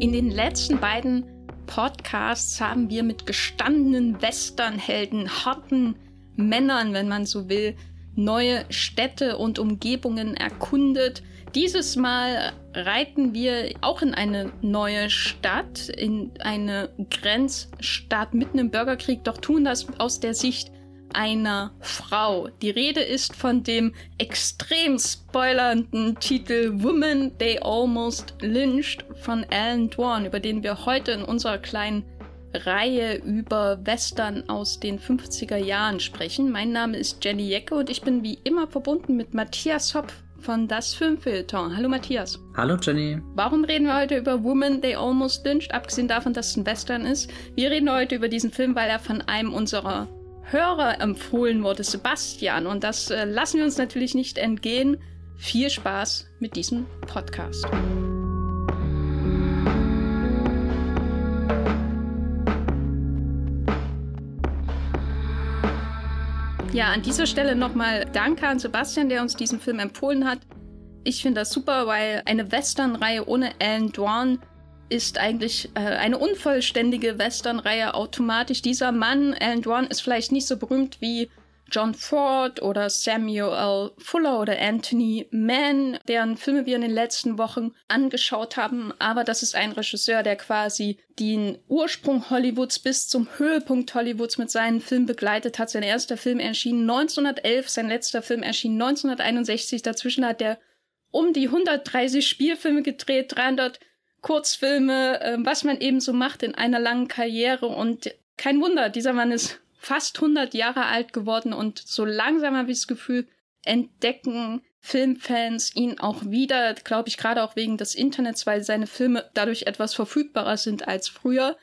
In den letzten beiden Podcasts haben wir mit gestandenen Westernhelden, harten Männern, wenn man so will, neue Städte und Umgebungen erkundet. Dieses Mal reiten wir auch in eine neue Stadt, in eine Grenzstadt mitten im Bürgerkrieg, doch tun das aus der Sicht einer Frau. Die Rede ist von dem extrem spoilernden Titel Woman They Almost Lynched von Alan Dwan, über den wir heute in unserer kleinen Reihe über Western aus den 50er Jahren sprechen. Mein Name ist Jenny Jecke und ich bin wie immer verbunden mit Matthias Hopf von Das Filmfilter. Hallo Matthias. Hallo Jenny. Warum reden wir heute über Woman They Almost Lynched, abgesehen davon, dass es ein Western ist? Wir reden heute über diesen Film, weil er von einem unserer Hörer empfohlen wurde, Sebastian. Und das äh, lassen wir uns natürlich nicht entgehen. Viel Spaß mit diesem Podcast. Ja, an dieser Stelle nochmal Danke an Sebastian, der uns diesen Film empfohlen hat. Ich finde das super, weil eine Western-Reihe ohne Alan Dwan ist eigentlich äh, eine unvollständige Western-Reihe automatisch. Dieser Mann, Alan Dwan, ist vielleicht nicht so berühmt wie John Ford oder Samuel L. Fuller oder Anthony Mann, deren Filme wir in den letzten Wochen angeschaut haben. Aber das ist ein Regisseur, der quasi den Ursprung Hollywoods bis zum Höhepunkt Hollywoods mit seinen Filmen begleitet hat. Sein erster Film erschien 1911, sein letzter Film erschien 1961. Dazwischen hat er um die 130 Spielfilme gedreht, 300 Kurzfilme, äh, was man eben so macht in einer langen Karriere. Und kein Wunder, dieser Mann ist fast 100 Jahre alt geworden und so langsam habe ich das Gefühl, entdecken Filmfans ihn auch wieder, glaube ich, gerade auch wegen des Internets, weil seine Filme dadurch etwas verfügbarer sind als früher.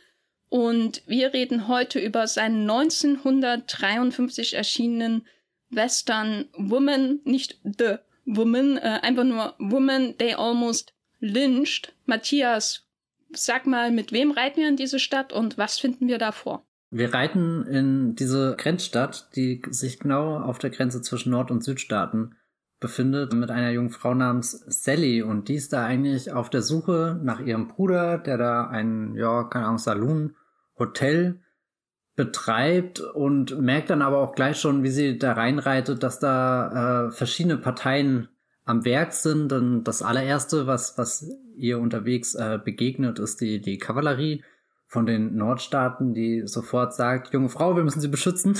Und wir reden heute über seinen 1953 erschienenen Western Woman, nicht The Woman, äh, einfach nur Woman They Almost Lynched. Matthias, sag mal, mit wem reiten wir in diese Stadt und was finden wir da vor? Wir reiten in diese Grenzstadt, die sich genau auf der Grenze zwischen Nord- und Südstaaten befindet, mit einer jungen Frau namens Sally. Und die ist da eigentlich auf der Suche nach ihrem Bruder, der da ein, ja, keine Ahnung, Saloon, Hotel betreibt und merkt dann aber auch gleich schon, wie sie da reinreitet, dass da äh, verschiedene Parteien am Werk sind. Und das allererste, was, was ihr unterwegs äh, begegnet, ist die, die Kavallerie von den Nordstaaten, die sofort sagt, junge Frau, wir müssen sie beschützen.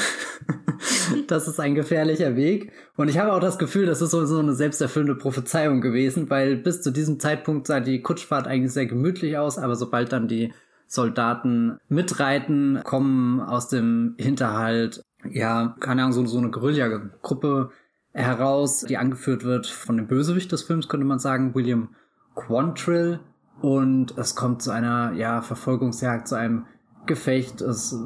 das ist ein gefährlicher Weg. Und ich habe auch das Gefühl, das ist so eine selbsterfüllende Prophezeiung gewesen, weil bis zu diesem Zeitpunkt sah die Kutschfahrt eigentlich sehr gemütlich aus, aber sobald dann die Soldaten mitreiten, kommen aus dem Hinterhalt, ja, keine Ahnung, so, so eine Guerilla-Gruppe heraus, die angeführt wird von dem Bösewicht des Films, könnte man sagen, William Quantrill. Und es kommt zu einer, ja, Verfolgungsjagd, zu einem Gefecht. Es äh,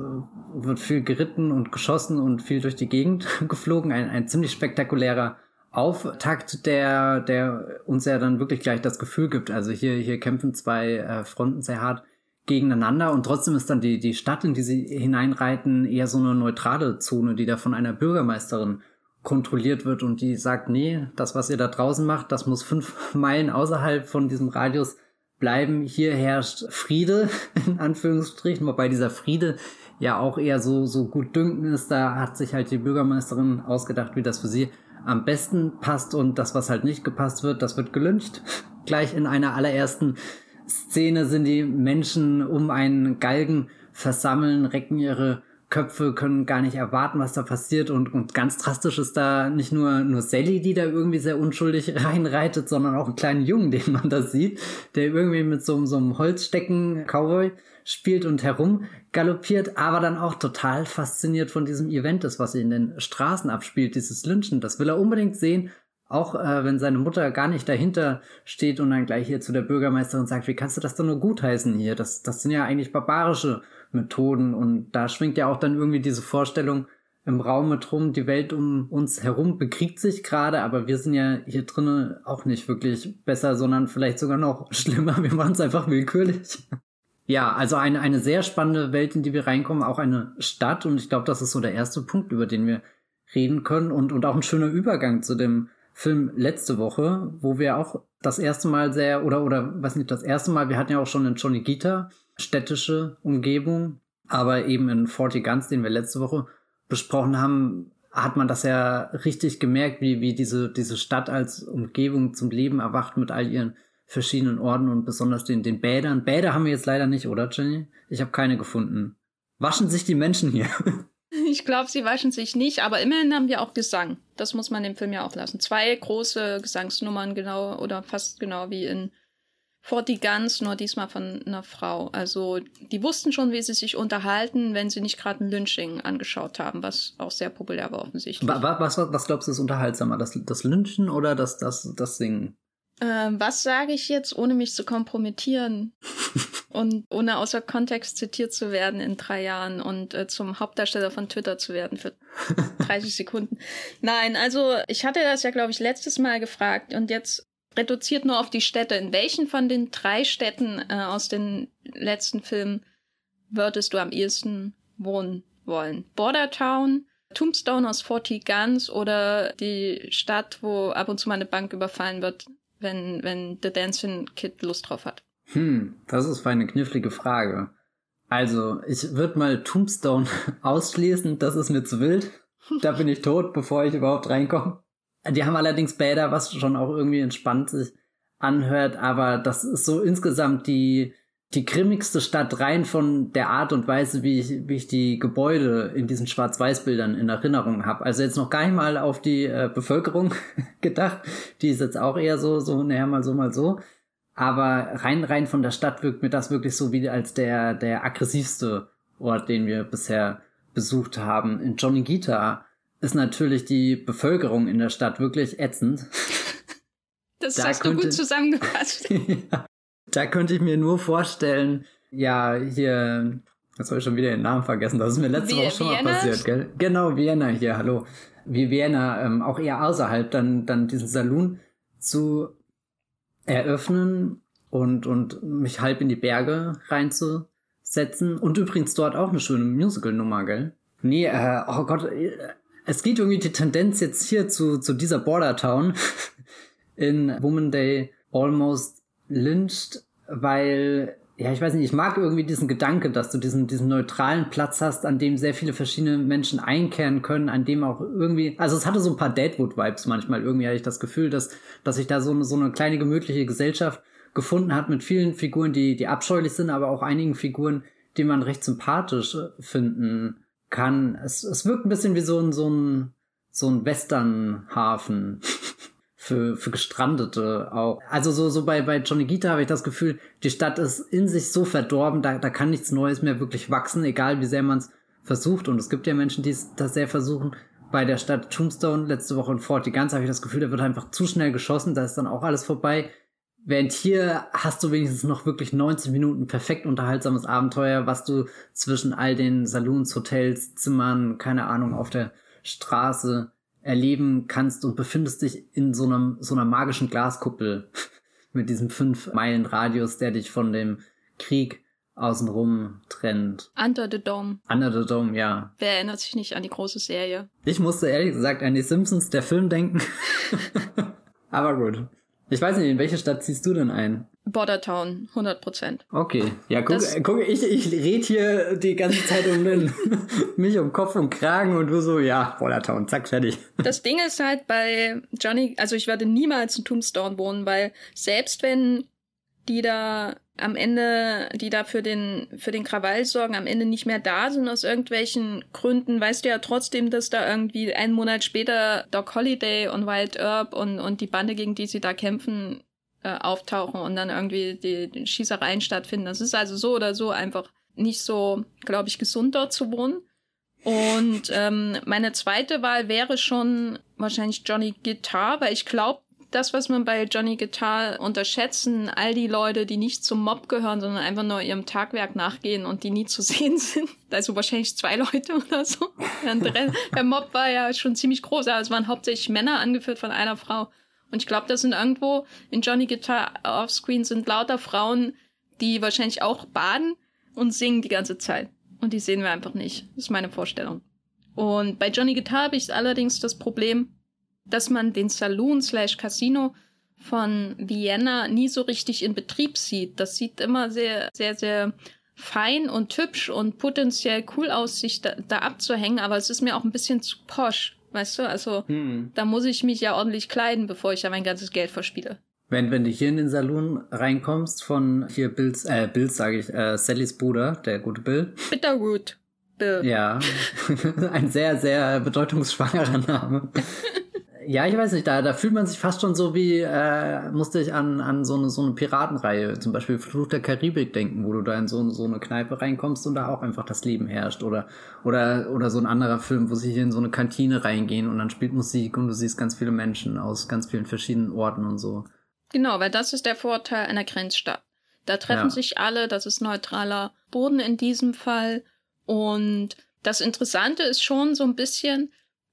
wird viel geritten und geschossen und viel durch die Gegend geflogen. Ein, ein ziemlich spektakulärer Auftakt, der, der uns ja dann wirklich gleich das Gefühl gibt. Also hier, hier kämpfen zwei äh, Fronten sehr hart gegeneinander und trotzdem ist dann die, die Stadt, in die sie hineinreiten, eher so eine neutrale Zone, die da von einer Bürgermeisterin kontrolliert wird und die sagt, nee, das, was ihr da draußen macht, das muss fünf Meilen außerhalb von diesem Radius bleiben. Hier herrscht Friede, in Anführungsstrichen, wobei dieser Friede ja auch eher so, so gut dünken ist. Da hat sich halt die Bürgermeisterin ausgedacht, wie das für sie am besten passt und das, was halt nicht gepasst wird, das wird gelünscht. Gleich in einer allerersten Szene sind die Menschen um einen Galgen versammeln, recken ihre Köpfe können gar nicht erwarten, was da passiert und, und ganz drastisch ist da nicht nur, nur Sally, die da irgendwie sehr unschuldig reinreitet, sondern auch einen kleinen Jungen, den man da sieht, der irgendwie mit so, so einem Holzstecken Cowboy spielt und herum galoppiert, aber dann auch total fasziniert von diesem Event ist, was in den Straßen abspielt, dieses Lynchen. Das will er unbedingt sehen, auch äh, wenn seine Mutter gar nicht dahinter steht und dann gleich hier zu der Bürgermeisterin sagt, wie kannst du das denn nur gutheißen hier? Das, das sind ja eigentlich barbarische Methoden und da schwingt ja auch dann irgendwie diese Vorstellung im Raum mit rum, die Welt um uns herum bekriegt sich gerade, aber wir sind ja hier drinnen auch nicht wirklich besser, sondern vielleicht sogar noch schlimmer. Wir machen es einfach willkürlich. Ja, also eine, eine sehr spannende Welt, in die wir reinkommen, auch eine Stadt und ich glaube, das ist so der erste Punkt, über den wir reden können und, und auch ein schöner Übergang zu dem Film letzte Woche, wo wir auch das erste Mal sehr, oder, oder, was nicht, das erste Mal, wir hatten ja auch schon in Johnny Gita städtische Umgebung, aber eben in Forty Guns, den wir letzte Woche besprochen haben, hat man das ja richtig gemerkt, wie, wie diese, diese Stadt als Umgebung zum Leben erwacht mit all ihren verschiedenen Orten und besonders den, den Bädern. Bäder haben wir jetzt leider nicht, oder Jenny? Ich habe keine gefunden. Waschen sich die Menschen hier? Ich glaube, sie waschen sich nicht, aber immerhin haben wir auch Gesang. Das muss man dem Film ja auch lassen. Zwei große Gesangsnummern, genau, oder fast genau wie in Forty Guns, nur diesmal von einer Frau. Also, die wussten schon, wie sie sich unterhalten, wenn sie nicht gerade ein Lynching angeschaut haben, was auch sehr populär war offensichtlich. Was, was, was glaubst du ist unterhaltsamer? Das, das Lynchen oder das, das, das Singen? Ähm, was sage ich jetzt, ohne mich zu kompromittieren und ohne außer Kontext zitiert zu werden in drei Jahren und äh, zum Hauptdarsteller von Twitter zu werden für 30 Sekunden? Nein, also ich hatte das ja, glaube ich, letztes Mal gefragt und jetzt reduziert nur auf die Städte. In welchen von den drei Städten äh, aus den letzten Filmen würdest du am ehesten wohnen wollen? Bordertown, Tombstone aus 40 Guns oder die Stadt, wo ab und zu mal eine Bank überfallen wird, wenn, wenn The Dancing Kid Lust drauf hat? Hm, das ist eine knifflige Frage. Also, ich würde mal Tombstone ausschließen, das ist mir zu wild. Da bin ich tot, bevor ich überhaupt reinkomme. Die haben allerdings Bäder, was schon auch irgendwie entspannt sich anhört, aber das ist so insgesamt die, die grimmigste Stadt rein von der Art und Weise, wie ich, wie ich die Gebäude in diesen Schwarz-Weiß-Bildern in Erinnerung habe. Also jetzt noch gar nicht mal auf die äh, Bevölkerung gedacht. Die ist jetzt auch eher so, so, naja, mal so, mal so. Aber rein, rein von der Stadt wirkt mir das wirklich so wie als der, der aggressivste Ort, den wir bisher besucht haben. In Johnny Gita ist natürlich die Bevölkerung in der Stadt wirklich ätzend. Das da hast könnte, du gut zusammengefasst. ja, da könnte ich mir nur vorstellen, ja, hier, jetzt habe ich schon wieder den Namen vergessen, das ist mir letzte Wie, Woche schon Vienna? mal passiert, gell? Genau, Vienna hier, hallo. Wie Vienna, ähm, auch eher außerhalb, dann, dann diesen Saloon zu eröffnen und, und mich halb in die Berge reinzusetzen. Und übrigens dort auch eine schöne Musical-Nummer, gell? Nee, äh, oh Gott, es geht irgendwie die Tendenz jetzt hier zu, zu dieser Border Town in Woman Day almost lynched, weil, ja, ich weiß nicht, ich mag irgendwie diesen Gedanke, dass du diesen, diesen neutralen Platz hast, an dem sehr viele verschiedene Menschen einkehren können, an dem auch irgendwie, also es hatte so ein paar Deadwood-Vibes manchmal, irgendwie hatte ich das Gefühl, dass, dass sich da so eine, so eine kleine gemütliche Gesellschaft gefunden hat mit vielen Figuren, die, die abscheulich sind, aber auch einigen Figuren, die man recht sympathisch finden kann. Es, es wirkt ein bisschen wie so ein, so ein, so ein Westernhafen. für, für Gestrandete auch. Also so, so bei, bei Johnny Gita habe ich das Gefühl, die Stadt ist in sich so verdorben, da, da kann nichts Neues mehr wirklich wachsen, egal wie sehr man es versucht. Und es gibt ja Menschen, die das sehr versuchen. Bei der Stadt Tombstone letzte Woche in Fort die ganze habe ich das Gefühl, da wird einfach zu schnell geschossen, da ist dann auch alles vorbei. Während hier hast du wenigstens noch wirklich 90 Minuten perfekt unterhaltsames Abenteuer, was du zwischen all den Saloons, Hotels, Zimmern, keine Ahnung, auf der Straße erleben kannst und befindest dich in so einem, so einer magischen Glaskuppel mit diesem 5 Meilen Radius, der dich von dem Krieg außenrum trennt. Under the Dome. Under the Dome, ja. Wer erinnert sich nicht an die große Serie? Ich musste ehrlich gesagt an die Simpsons, der Film, denken. Aber gut. Ich weiß nicht, in welche Stadt ziehst du denn ein? Bordertown, 100 Prozent. Okay, ja, guck, das, guck ich, ich red hier die ganze Zeit um den, mich um Kopf und Kragen und du so, ja, Bordertown, zack, fertig. Das Ding ist halt bei Johnny, also ich werde niemals in Tombstone wohnen, weil selbst wenn die da am Ende, die da für den, für den Krawall sorgen, am Ende nicht mehr da sind aus irgendwelchen Gründen, weißt du ja trotzdem, dass da irgendwie einen Monat später Doc Holiday und Wild Herb und, und die Bande, gegen die sie da kämpfen, äh, auftauchen und dann irgendwie die, die Schießereien stattfinden. Das ist also so oder so einfach nicht so, glaube ich, gesund dort zu wohnen. Und ähm, meine zweite Wahl wäre schon wahrscheinlich Johnny Guitar, weil ich glaube, das, was man bei Johnny Guitar unterschätzen, all die Leute, die nicht zum Mob gehören, sondern einfach nur ihrem Tagwerk nachgehen und die nie zu sehen sind. Also wahrscheinlich zwei Leute oder so. Der Mob war ja schon ziemlich groß, aber es waren hauptsächlich Männer, angeführt von einer Frau. Und ich glaube, das sind irgendwo in Johnny Guitar offscreen sind lauter Frauen, die wahrscheinlich auch baden und singen die ganze Zeit. Und die sehen wir einfach nicht. Das ist meine Vorstellung. Und bei Johnny Guitar habe ich allerdings das Problem, dass man den Saloon slash Casino von Vienna nie so richtig in Betrieb sieht. Das sieht immer sehr, sehr, sehr fein und hübsch und potenziell cool aus, sich da, da abzuhängen, aber es ist mir auch ein bisschen zu posch, weißt du? Also hm. da muss ich mich ja ordentlich kleiden, bevor ich ja mein ganzes Geld verspiele. Wenn, wenn du hier in den Saloon reinkommst von hier Bills, äh, Bills sage ich, äh, Sallys Bruder, der gute Bill. Bitterroot. Bill. Ja, ein sehr, sehr bedeutungsschwangerer Name. Ja, ich weiß nicht, da, da fühlt man sich fast schon so wie, äh, musste ich an, an so eine, so eine Piratenreihe, zum Beispiel Fluch der Karibik denken, wo du da in so, so eine Kneipe reinkommst und da auch einfach das Leben herrscht. Oder, oder, oder so ein anderer Film, wo sie hier in so eine Kantine reingehen und dann spielt Musik und du siehst ganz viele Menschen aus ganz vielen verschiedenen Orten und so. Genau, weil das ist der Vorteil einer Grenzstadt. Da treffen ja. sich alle, das ist neutraler Boden in diesem Fall. Und das Interessante ist schon so ein bisschen,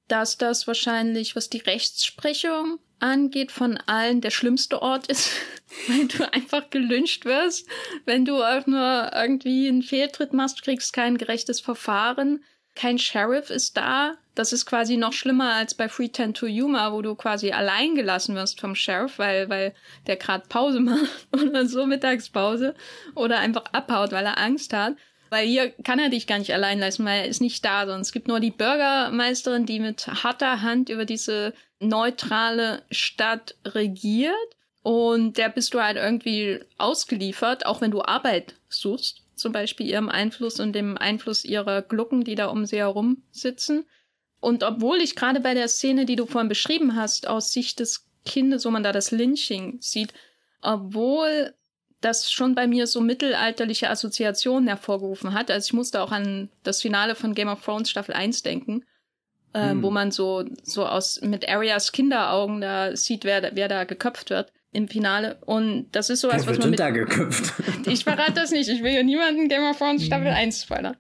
dass das wahrscheinlich, was die Rechtsprechung angeht, von allen der schlimmste Ort ist, weil du einfach gelünscht wirst. Wenn du auch nur irgendwie einen Fehltritt machst, kriegst kein gerechtes Verfahren. Kein Sheriff ist da. Das ist quasi noch schlimmer als bei Free Ten to Yuma, wo du quasi allein gelassen wirst vom Sheriff, weil, weil der gerade Pause macht oder so Mittagspause oder einfach abhaut, weil er Angst hat. Weil hier kann er dich gar nicht allein lassen, weil er ist nicht da, sondern es gibt nur die Bürgermeisterin, die mit harter Hand über diese neutrale Stadt regiert. Und der bist du halt irgendwie ausgeliefert, auch wenn du Arbeit suchst. Zum Beispiel ihrem Einfluss und dem Einfluss ihrer Glucken, die da um sie herum sitzen. Und obwohl ich gerade bei der Szene, die du vorhin beschrieben hast, aus Sicht des Kindes, wo man da das Lynching sieht, obwohl das schon bei mir so mittelalterliche Assoziationen hervorgerufen hat. Also ich musste auch an das Finale von Game of Thrones Staffel 1 denken, äh, hm. wo man so, so aus mit Arias Kinderaugen da sieht, wer, wer da geköpft wird im Finale. Und das ist sowas, wer was man. Mit, da geköpft? ich verrate das nicht. Ich will ja niemanden Game of Thrones Staffel 1 spoilern.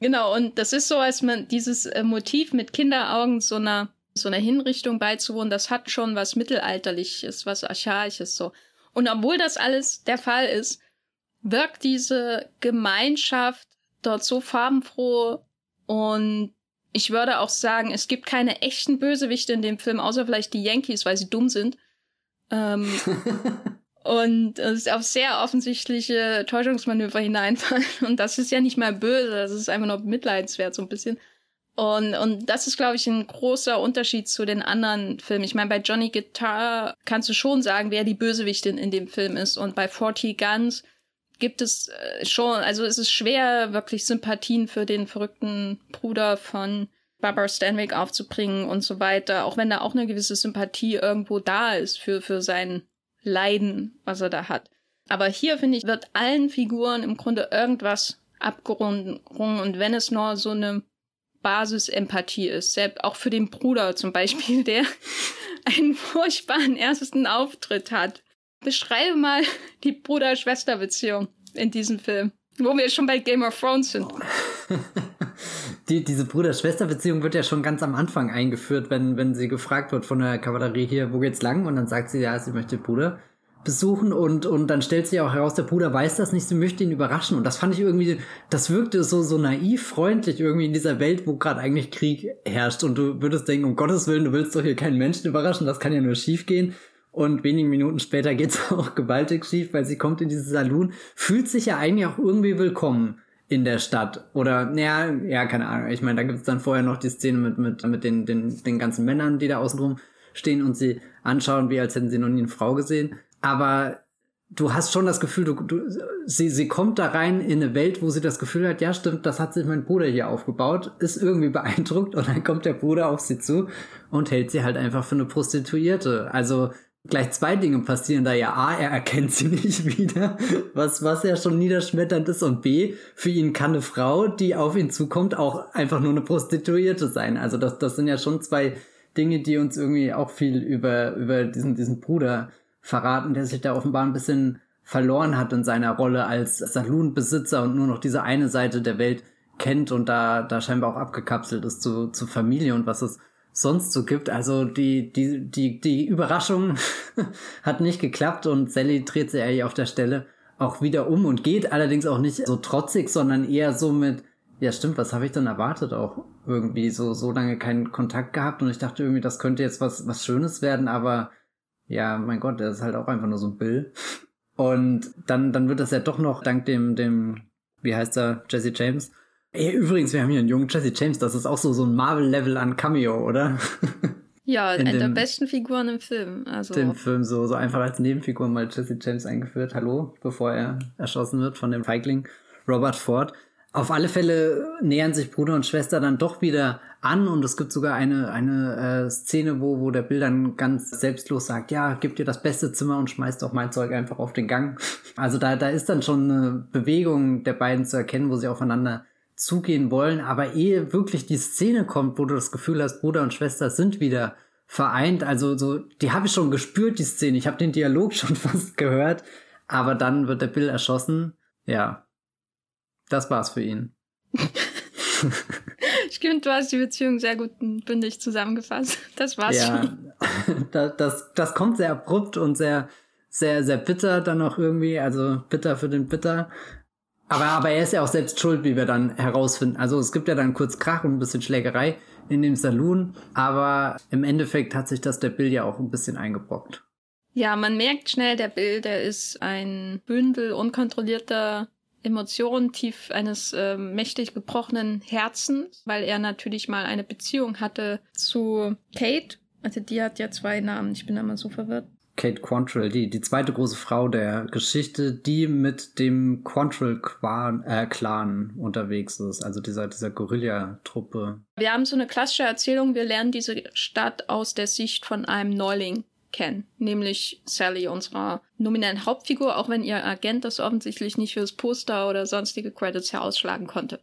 Genau, und das ist so, als man dieses äh, Motiv mit Kinderaugen so einer so einer Hinrichtung beizuwohnen, das hat schon was Mittelalterliches, was Archaisches so. Und obwohl das alles der Fall ist, wirkt diese Gemeinschaft dort so farbenfroh und ich würde auch sagen, es gibt keine echten Bösewichte in dem Film, außer vielleicht die Yankees, weil sie dumm sind. Ähm, und es auf sehr offensichtliche Täuschungsmanöver hineinfallen. Und das ist ja nicht mal böse, das ist einfach nur mitleidenswert, so ein bisschen. Und, und das ist, glaube ich, ein großer Unterschied zu den anderen Filmen. Ich meine, bei Johnny Guitar kannst du schon sagen, wer die Bösewichtin in dem Film ist. Und bei 40 Guns gibt es äh, schon, also es ist schwer, wirklich Sympathien für den verrückten Bruder von Barbara Stanwyck aufzubringen und so weiter. Auch wenn da auch eine gewisse Sympathie irgendwo da ist für, für sein Leiden, was er da hat. Aber hier, finde ich, wird allen Figuren im Grunde irgendwas abgerungen. Und wenn es nur so eine Basisempathie ist. Selbst auch für den Bruder zum Beispiel, der einen furchtbaren ersten Auftritt hat. Beschreibe mal die Bruder-Schwester-Beziehung in diesem Film, wo wir schon bei Game of Thrones sind. Die, diese Bruder-Schwester-Beziehung wird ja schon ganz am Anfang eingeführt, wenn, wenn sie gefragt wird von der Kavallerie hier, wo geht's lang? Und dann sagt sie, ja, sie möchte Bruder besuchen und, und dann stellt sich auch heraus, der Bruder weiß das nicht, sie möchte ihn überraschen. Und das fand ich irgendwie, das wirkte so, so naiv freundlich irgendwie in dieser Welt, wo gerade eigentlich Krieg herrscht. Und du würdest denken, um Gottes Willen, du willst doch hier keinen Menschen überraschen, das kann ja nur schief gehen. Und wenige Minuten später geht's auch gewaltig schief, weil sie kommt in dieses Saloon, fühlt sich ja eigentlich auch irgendwie willkommen in der Stadt. Oder, naja, ja, keine Ahnung. Ich meine, da gibt's dann vorher noch die Szene mit, mit, mit den, den, den ganzen Männern, die da außenrum stehen und sie anschauen, wie als hätten sie noch nie eine Frau gesehen aber du hast schon das Gefühl, du, du, sie, sie kommt da rein in eine Welt, wo sie das Gefühl hat, ja stimmt, das hat sich mein Bruder hier aufgebaut, ist irgendwie beeindruckt und dann kommt der Bruder auf sie zu und hält sie halt einfach für eine Prostituierte. Also gleich zwei Dinge passieren da ja. A, er erkennt sie nicht wieder, was, was ja schon niederschmetternd ist und B, für ihn kann eine Frau, die auf ihn zukommt, auch einfach nur eine Prostituierte sein. Also das, das sind ja schon zwei Dinge, die uns irgendwie auch viel über, über diesen, diesen Bruder verraten, der sich da offenbar ein bisschen verloren hat in seiner Rolle als Saloonbesitzer und nur noch diese eine Seite der Welt kennt und da, da scheinbar auch abgekapselt ist zu, zu Familie und was es sonst so gibt. Also die, die, die, die Überraschung hat nicht geklappt und Sally dreht sich eigentlich auf der Stelle auch wieder um und geht allerdings auch nicht so trotzig, sondern eher so mit, Ja, stimmt, was habe ich denn erwartet auch? Irgendwie so, so lange keinen Kontakt gehabt und ich dachte irgendwie, das könnte jetzt was, was Schönes werden, aber ja, mein Gott, der ist halt auch einfach nur so ein Bill. Und dann, dann wird das ja doch noch dank dem, dem, wie heißt er, Jesse James. Ey, übrigens, wir haben hier einen jungen Jesse James, das ist auch so, so ein Marvel-Level an Cameo, oder? Ja, In eine der besten Figuren im Film. Also. Dem Film so, so einfach als Nebenfigur mal Jesse James eingeführt. Hallo, bevor er erschossen wird von dem Feigling Robert Ford. Auf alle Fälle nähern sich Bruder und Schwester dann doch wieder an und es gibt sogar eine, eine äh, Szene, wo, wo der Bill dann ganz selbstlos sagt, ja, gib dir das beste Zimmer und schmeißt auch mein Zeug einfach auf den Gang. Also da, da ist dann schon eine Bewegung der beiden zu erkennen, wo sie aufeinander zugehen wollen. Aber ehe wirklich die Szene kommt, wo du das Gefühl hast, Bruder und Schwester sind wieder vereint, also so, die habe ich schon gespürt, die Szene. Ich habe den Dialog schon fast gehört. Aber dann wird der Bill erschossen. Ja, das war's für ihn. ich finde, du hast die Beziehung sehr gut und bündig zusammengefasst. Das war's ja, schon. das, das, das kommt sehr abrupt und sehr, sehr, sehr bitter dann auch irgendwie. Also bitter für den Bitter. Aber, aber er ist ja auch selbst schuld, wie wir dann herausfinden. Also es gibt ja dann kurz Krach und ein bisschen Schlägerei in dem Saloon. Aber im Endeffekt hat sich das der Bill ja auch ein bisschen eingebrockt. Ja, man merkt schnell, der Bill, der ist ein Bündel unkontrollierter Emotionen tief eines äh, mächtig gebrochenen Herzens, weil er natürlich mal eine Beziehung hatte zu Kate. Also die hat ja zwei Namen, ich bin da mal so verwirrt. Kate Quantrill, die, die zweite große Frau der Geschichte, die mit dem Quantrill-Clan äh, unterwegs ist, also dieser, dieser Guerilla-Truppe. Wir haben so eine klassische Erzählung, wir lernen diese Stadt aus der Sicht von einem Neuling kennen, nämlich Sally, unserer nominellen Hauptfigur, auch wenn ihr Agent das offensichtlich nicht fürs Poster oder sonstige Credits herausschlagen konnte.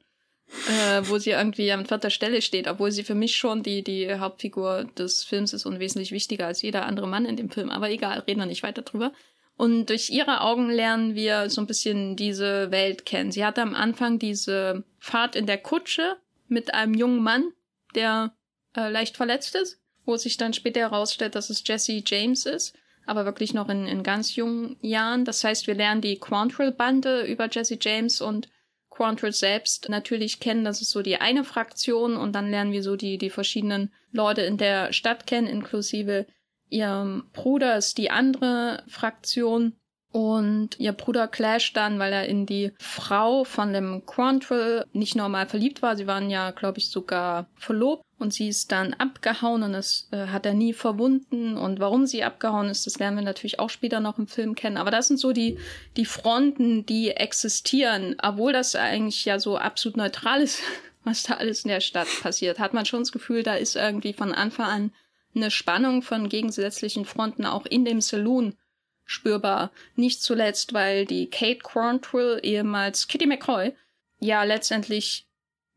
Äh, wo sie irgendwie an vierter Stelle steht, obwohl sie für mich schon die, die Hauptfigur des Films ist und wesentlich wichtiger als jeder andere Mann in dem Film. Aber egal, reden wir nicht weiter drüber. Und durch ihre Augen lernen wir so ein bisschen diese Welt kennen. Sie hatte am Anfang diese Fahrt in der Kutsche mit einem jungen Mann, der äh, leicht verletzt ist wo sich dann später herausstellt, dass es Jesse James ist, aber wirklich noch in, in ganz jungen Jahren. Das heißt, wir lernen die Quantrill-Bande über Jesse James und Quantrill selbst natürlich kennen. Das ist so die eine Fraktion und dann lernen wir so die, die verschiedenen Leute in der Stadt kennen, inklusive ihrem Bruder ist die andere Fraktion. Und ihr Bruder clasht dann, weil er in die Frau von dem Quantrill nicht normal verliebt war. Sie waren ja, glaube ich, sogar verlobt. Und sie ist dann abgehauen und das äh, hat er nie verwunden. Und warum sie abgehauen ist, das lernen wir natürlich auch später noch im Film kennen. Aber das sind so die, die Fronten, die existieren. Obwohl das eigentlich ja so absolut neutral ist, was da alles in der Stadt passiert, hat man schon das Gefühl, da ist irgendwie von Anfang an eine Spannung von gegensätzlichen Fronten auch in dem Saloon spürbar. Nicht zuletzt, weil die Kate Quantrill, ehemals Kitty McCoy, ja letztendlich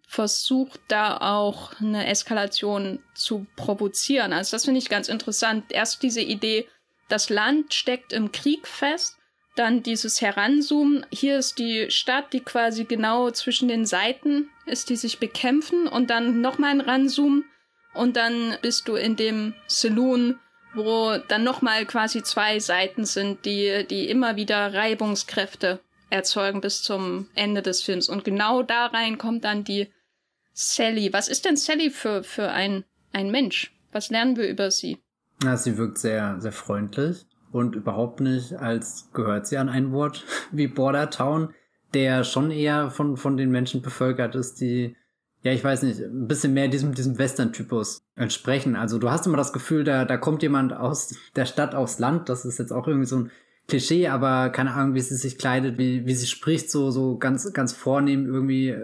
versucht da auch eine Eskalation zu provozieren. Also das finde ich ganz interessant. Erst diese Idee, das Land steckt im Krieg fest, dann dieses Heranzoomen. Hier ist die Stadt, die quasi genau zwischen den Seiten ist, die sich bekämpfen und dann nochmal ein Ranzoomen und dann bist du in dem Saloon, wo dann nochmal quasi zwei Seiten sind, die, die immer wieder Reibungskräfte erzeugen bis zum Ende des Films. Und genau da rein kommt dann die Sally. Was ist denn Sally für, für ein, ein Mensch? Was lernen wir über sie? Ja, sie wirkt sehr, sehr freundlich und überhaupt nicht, als gehört sie an ein Wort wie Border Town, der schon eher von, von den Menschen bevölkert ist, die, ja, ich weiß nicht, ein bisschen mehr diesem, diesem Western-Typus entsprechen. Also du hast immer das Gefühl, da, da kommt jemand aus der Stadt aufs Land. Das ist jetzt auch irgendwie so ein Klischee, aber keine Ahnung, wie sie sich kleidet, wie, wie sie spricht, so, so ganz, ganz vornehm irgendwie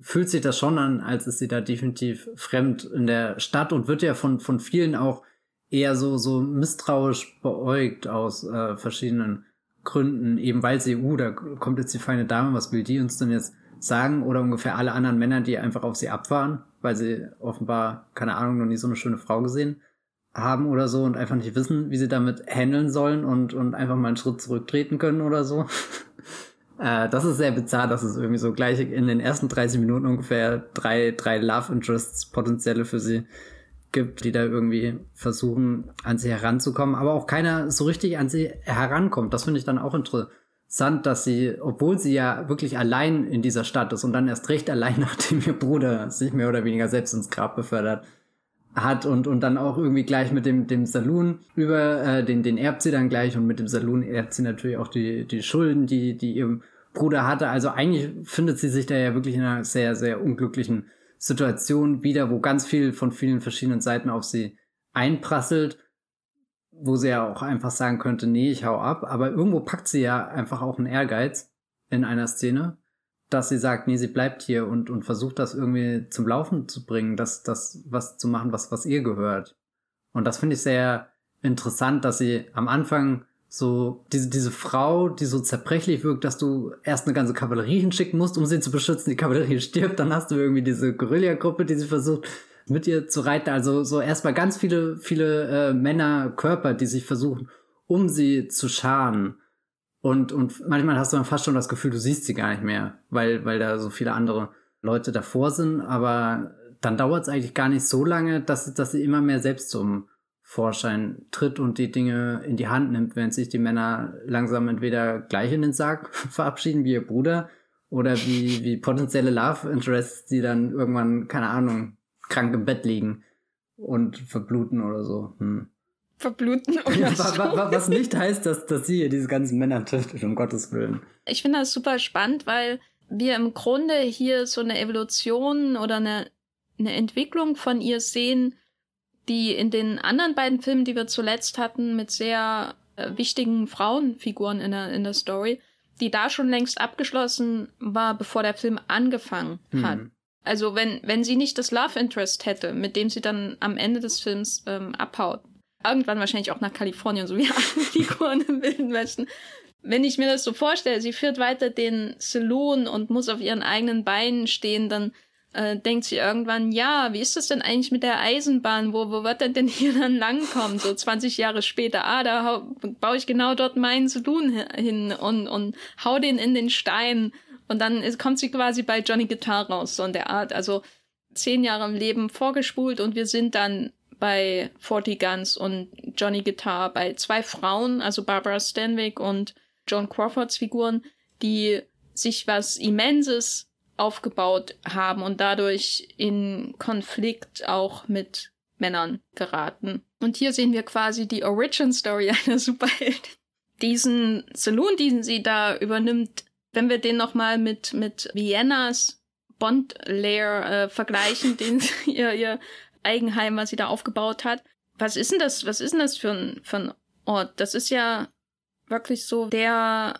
fühlt sich das schon an, als ist sie da definitiv fremd in der Stadt und wird ja von, von vielen auch eher so, so misstrauisch beäugt aus äh, verschiedenen Gründen, eben weil sie, uh, da kommt jetzt die feine Dame, was will die uns denn jetzt sagen? Oder ungefähr alle anderen Männer, die einfach auf sie abfahren, weil sie offenbar, keine Ahnung, noch nie so eine schöne Frau gesehen haben oder so und einfach nicht wissen, wie sie damit handeln sollen und, und einfach mal einen Schritt zurücktreten können oder so. Äh, das ist sehr bizarr, dass es irgendwie so gleich in den ersten 30 Minuten ungefähr drei, drei Love Interests potenzielle für sie gibt, die da irgendwie versuchen, an sie heranzukommen, aber auch keiner so richtig an sie herankommt. Das finde ich dann auch interessant interessant, dass sie, obwohl sie ja wirklich allein in dieser Stadt ist und dann erst recht allein, nachdem ihr Bruder sich mehr oder weniger selbst ins Grab befördert hat und, und dann auch irgendwie gleich mit dem, dem Saloon über, äh, den, den erbt sie dann gleich und mit dem Saloon erbt sie natürlich auch die, die Schulden, die, die ihr Bruder hatte. Also eigentlich findet sie sich da ja wirklich in einer sehr, sehr unglücklichen Situation wieder, wo ganz viel von vielen verschiedenen Seiten auf sie einprasselt wo sie ja auch einfach sagen könnte, nee, ich hau ab, aber irgendwo packt sie ja einfach auch einen Ehrgeiz in einer Szene, dass sie sagt, nee, sie bleibt hier und, und versucht das irgendwie zum Laufen zu bringen, das, das, was zu machen, was, was ihr gehört. Und das finde ich sehr interessant, dass sie am Anfang so diese, diese Frau, die so zerbrechlich wirkt, dass du erst eine ganze Kavallerie hinschicken musst, um sie zu beschützen. Die Kavallerie stirbt, dann hast du irgendwie diese Guerilla-Gruppe, die sie versucht mit ihr zu reiten. Also so erstmal ganz viele, viele äh, Männer, Körper, die sich versuchen, um sie zu scharen. Und, und manchmal hast du dann fast schon das Gefühl, du siehst sie gar nicht mehr, weil, weil da so viele andere Leute davor sind. Aber dann dauert es eigentlich gar nicht so lange, dass, dass sie immer mehr selbst zum Vorschein tritt und die Dinge in die Hand nimmt, während sich die Männer langsam entweder gleich in den Sarg verabschieden wie ihr Bruder oder wie, wie potenzielle Love Interests, die dann irgendwann, keine Ahnung, krank im Bett liegen und verbluten oder so. Hm. Verbluten oder so. Was nicht heißt, dass, dass sie hier diese ganzen Männer tötet, um Gottes Willen. Ich finde das super spannend, weil wir im Grunde hier so eine Evolution oder eine, eine Entwicklung von ihr sehen, die in den anderen beiden Filmen, die wir zuletzt hatten, mit sehr äh, wichtigen Frauenfiguren in der, in der Story, die da schon längst abgeschlossen war, bevor der Film angefangen hat. Hm. Also wenn, wenn sie nicht das Love Interest hätte, mit dem sie dann am Ende des Films ähm, abhaut, irgendwann wahrscheinlich auch nach Kalifornien, so wie alle Figuren im Wilden Westen. Wenn ich mir das so vorstelle, sie führt weiter den Saloon und muss auf ihren eigenen Beinen stehen, dann äh, denkt sie irgendwann, ja, wie ist das denn eigentlich mit der Eisenbahn? Wo, wo wird denn denn hier dann langkommen? So 20 Jahre später, ah, da baue ich genau dort meinen Saloon hin und, und hau den in den Stein. Und dann ist, kommt sie quasi bei Johnny Guitar raus, so in der Art. Also zehn Jahre im Leben vorgespult und wir sind dann bei Forty Guns und Johnny Guitar bei zwei Frauen, also Barbara Stanwyck und John Crawfords Figuren, die sich was Immenses aufgebaut haben und dadurch in Konflikt auch mit Männern geraten. Und hier sehen wir quasi die Origin Story einer Superheldin. Diesen Saloon, den sie da übernimmt, wenn wir den nochmal mit, mit Viennas Bond Lair äh, vergleichen, den ihr, ihr Eigenheim, was sie da aufgebaut hat. Was ist denn das, was ist denn das für ein, für ein Ort? Das ist ja wirklich so der,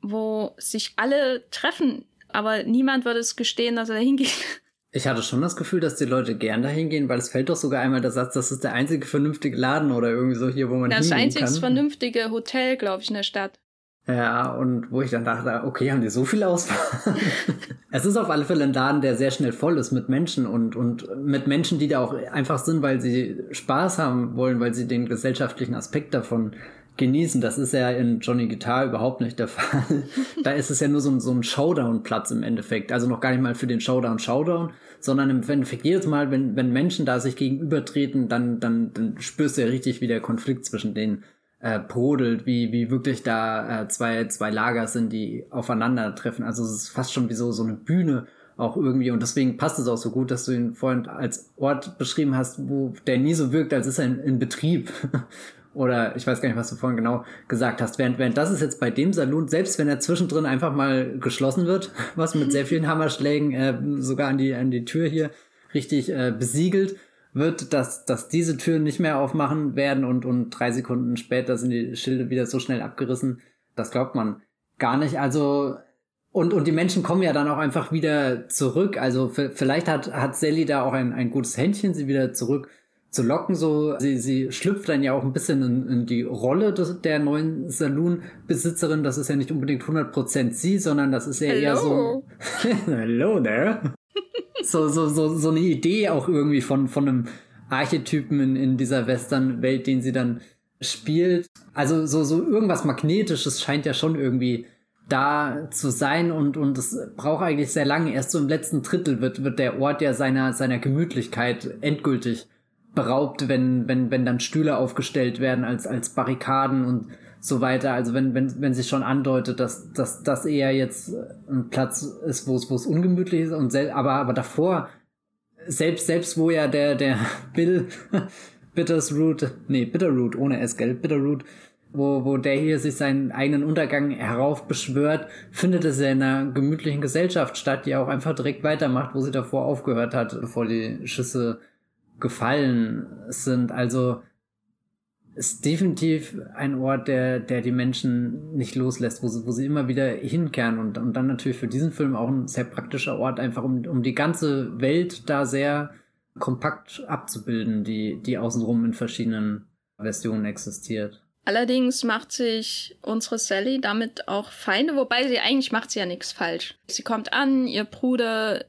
wo sich alle treffen, aber niemand würde es gestehen, dass er da hingeht. Ich hatte schon das Gefühl, dass die Leute gern dahin gehen, weil es fällt doch sogar einmal der Satz, das ist der einzige vernünftige Laden oder irgendwie so hier, wo man das hingehen kann. Das einzige vernünftige Hotel, glaube ich, in der Stadt. Ja, und wo ich dann dachte, okay, haben die so viel Auswahl? es ist auf alle Fälle ein Laden, der sehr schnell voll ist mit Menschen und, und mit Menschen, die da auch einfach sind, weil sie Spaß haben wollen, weil sie den gesellschaftlichen Aspekt davon genießen. Das ist ja in Johnny Guitar überhaupt nicht der Fall. da ist es ja nur so ein, so ein Showdown-Platz im Endeffekt. Also noch gar nicht mal für den Showdown-Showdown, sondern im Endeffekt jedes Mal, wenn, wenn Menschen da sich gegenübertreten, dann, dann, dann spürst du ja richtig, wie der Konflikt zwischen denen äh, brodelt, wie, wie wirklich da äh, zwei, zwei Lager sind, die aufeinandertreffen. Also es ist fast schon wie so, so eine Bühne auch irgendwie und deswegen passt es auch so gut, dass du ihn vorhin als Ort beschrieben hast, wo der nie so wirkt, als ist er in, in Betrieb. Oder ich weiß gar nicht, was du vorhin genau gesagt hast. Während, während das ist jetzt bei dem Saloon, selbst wenn er zwischendrin einfach mal geschlossen wird, was mit sehr vielen Hammerschlägen äh, sogar an die, an die Tür hier richtig äh, besiegelt, wird, dass, dass diese Türen nicht mehr aufmachen werden und, und drei Sekunden später sind die Schilde wieder so schnell abgerissen. Das glaubt man gar nicht. Also, und, und die Menschen kommen ja dann auch einfach wieder zurück. Also vielleicht hat, hat Sally da auch ein, ein gutes Händchen, sie wieder zurück zu locken. So, sie, sie schlüpft dann ja auch ein bisschen in, in die Rolle des, der neuen Saloon-Besitzerin. Das ist ja nicht unbedingt 100% sie, sondern das ist ja Hello. eher so. Hello there so, so, so, so eine Idee auch irgendwie von, von einem Archetypen in, in dieser Western-Welt, den sie dann spielt. Also so, so irgendwas Magnetisches scheint ja schon irgendwie da zu sein und, und es braucht eigentlich sehr lange. Erst so im letzten Drittel wird, wird der Ort ja seiner, seiner Gemütlichkeit endgültig beraubt, wenn, wenn, wenn dann Stühle aufgestellt werden als, als Barrikaden und so weiter. Also wenn, wenn, wenn sie schon andeutet, dass, dass das eher jetzt ein Platz ist, wo es, wo es ungemütlich ist und sel aber, aber davor, selbst, selbst wo ja der, der Bill Bittersroot, nee, Bitterroot ohne S, gell, Bitterroot, wo, wo der hier sich seinen eigenen Untergang heraufbeschwört, findet es ja in einer gemütlichen Gesellschaft statt, die auch einfach direkt weitermacht, wo sie davor aufgehört hat, bevor die Schüsse gefallen sind. Also ist definitiv ein Ort, der, der die Menschen nicht loslässt, wo sie, wo sie immer wieder hinkehren und, und dann natürlich für diesen Film auch ein sehr praktischer Ort, einfach um, um die ganze Welt da sehr kompakt abzubilden, die, die außenrum in verschiedenen Versionen existiert. Allerdings macht sich unsere Sally damit auch Feinde, wobei sie eigentlich macht sie ja nichts falsch. Sie kommt an, ihr Bruder,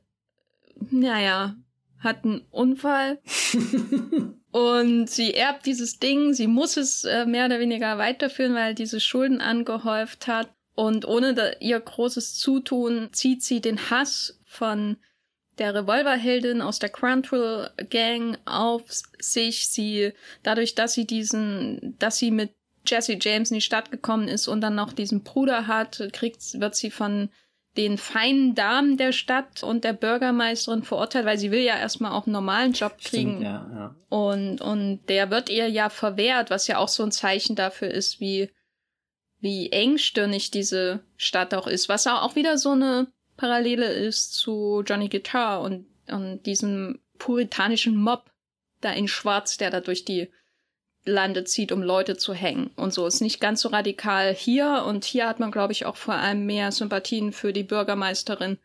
naja, hat einen Unfall und sie erbt dieses Ding. Sie muss es äh, mehr oder weniger weiterführen, weil diese Schulden angehäuft hat. Und ohne ihr großes Zutun zieht sie den Hass von der Revolverheldin aus der Cruntrill Gang auf sich. Sie, dadurch, dass sie diesen, dass sie mit Jesse James in die Stadt gekommen ist und dann noch diesen Bruder hat, kriegt, wird sie von den feinen Damen der Stadt und der Bürgermeisterin verurteilt, weil sie will ja erstmal auch einen normalen Job kriegen. Stimmt, ja, ja. Und, und der wird ihr ja verwehrt, was ja auch so ein Zeichen dafür ist, wie, wie engstirnig diese Stadt auch ist, was auch wieder so eine Parallele ist zu Johnny Guitar und, und diesem puritanischen Mob da in Schwarz, der da durch die Lande zieht, um Leute zu hängen und so. Ist nicht ganz so radikal hier und hier hat man, glaube ich, auch vor allem mehr Sympathien für die Bürgermeisterin,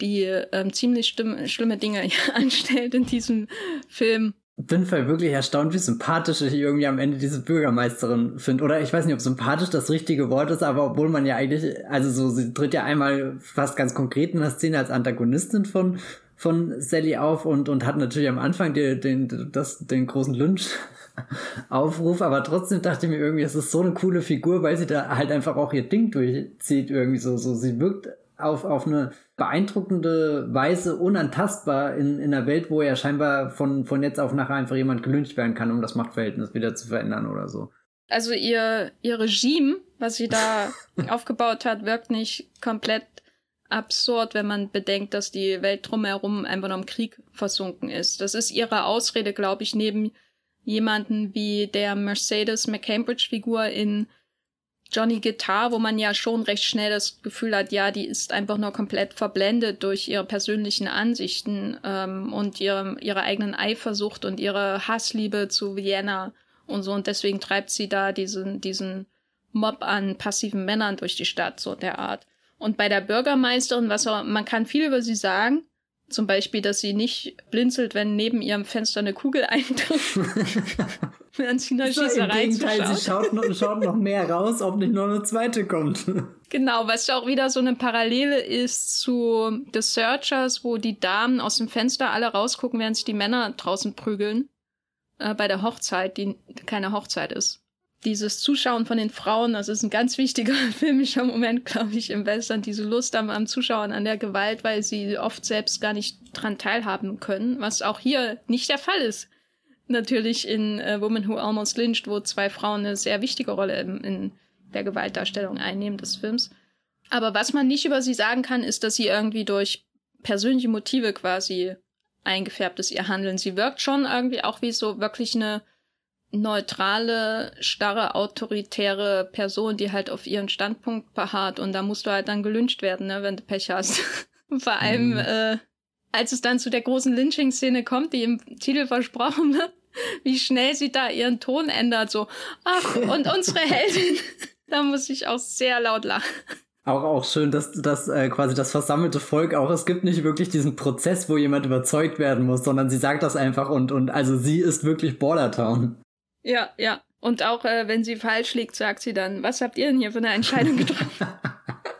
die ähm, ziemlich schlimme Dinge anstellt in diesem Film. Bin voll wirklich erstaunt, wie sympathisch ich irgendwie am Ende diese Bürgermeisterin finde. Oder ich weiß nicht, ob sympathisch das richtige Wort ist, aber obwohl man ja eigentlich, also so, sie tritt ja einmal fast ganz konkret in der Szene als Antagonistin von, von Sally auf und, und hat natürlich am Anfang den, den, das, den großen Lynch Aufruf, aber trotzdem dachte ich mir irgendwie, es ist so eine coole Figur, weil sie da halt einfach auch ihr Ding durchzieht, irgendwie so, so, sie wirkt auf, auf eine beeindruckende Weise unantastbar in, in einer Welt, wo ja scheinbar von, von jetzt auf nachher einfach jemand gelüncht werden kann, um das Machtverhältnis wieder zu verändern oder so. Also ihr, ihr Regime, was sie da aufgebaut hat, wirkt nicht komplett absurd, wenn man bedenkt, dass die Welt drumherum einfach nur im Krieg versunken ist. Das ist ihre Ausrede, glaube ich, neben jemanden wie der Mercedes McCambridge-Figur in Johnny Guitar, wo man ja schon recht schnell das Gefühl hat, ja, die ist einfach nur komplett verblendet durch ihre persönlichen Ansichten ähm, und ihre, ihre eigenen Eifersucht und ihre Hassliebe zu Vienna und so. Und deswegen treibt sie da diesen, diesen Mob an passiven Männern durch die Stadt, so der Art. Und bei der Bürgermeisterin, was auch, man kann viel über sie sagen, zum Beispiel, dass sie nicht blinzelt, wenn neben ihrem Fenster eine Kugel eintrifft. Während sie in so, Im Gegenteil, sie schaut noch, schaut noch mehr raus, ob nicht noch eine zweite kommt. Genau, was auch wieder so eine Parallele ist zu The Searchers, wo die Damen aus dem Fenster alle rausgucken, während sich die Männer draußen prügeln. Äh, bei der Hochzeit, die keine Hochzeit ist dieses Zuschauen von den Frauen, das ist ein ganz wichtiger filmischer Moment, glaube ich, im Western, diese Lust am, am Zuschauen, an der Gewalt, weil sie oft selbst gar nicht dran teilhaben können, was auch hier nicht der Fall ist. Natürlich in uh, Woman Who Almost Lynched, wo zwei Frauen eine sehr wichtige Rolle in, in der Gewaltdarstellung einnehmen des Films. Aber was man nicht über sie sagen kann, ist, dass sie irgendwie durch persönliche Motive quasi eingefärbt ist, ihr Handeln. Sie wirkt schon irgendwie auch wie so wirklich eine neutrale, starre, autoritäre Person, die halt auf ihren Standpunkt beharrt und da musst du halt dann gelünscht werden, ne, wenn du Pech hast. Vor allem, mhm. äh, als es dann zu der großen Lynching-Szene kommt, die im Titel versprochen wird, wie schnell sie da ihren Ton ändert, so, ach, und unsere Heldin, da muss ich auch sehr laut lachen. Auch, auch schön, dass, dass äh, quasi das versammelte Volk auch, es gibt nicht wirklich diesen Prozess, wo jemand überzeugt werden muss, sondern sie sagt das einfach und, und also sie ist wirklich Bordertown. Ja, ja. Und auch äh, wenn sie falsch liegt, sagt sie dann, was habt ihr denn hier für eine Entscheidung getroffen?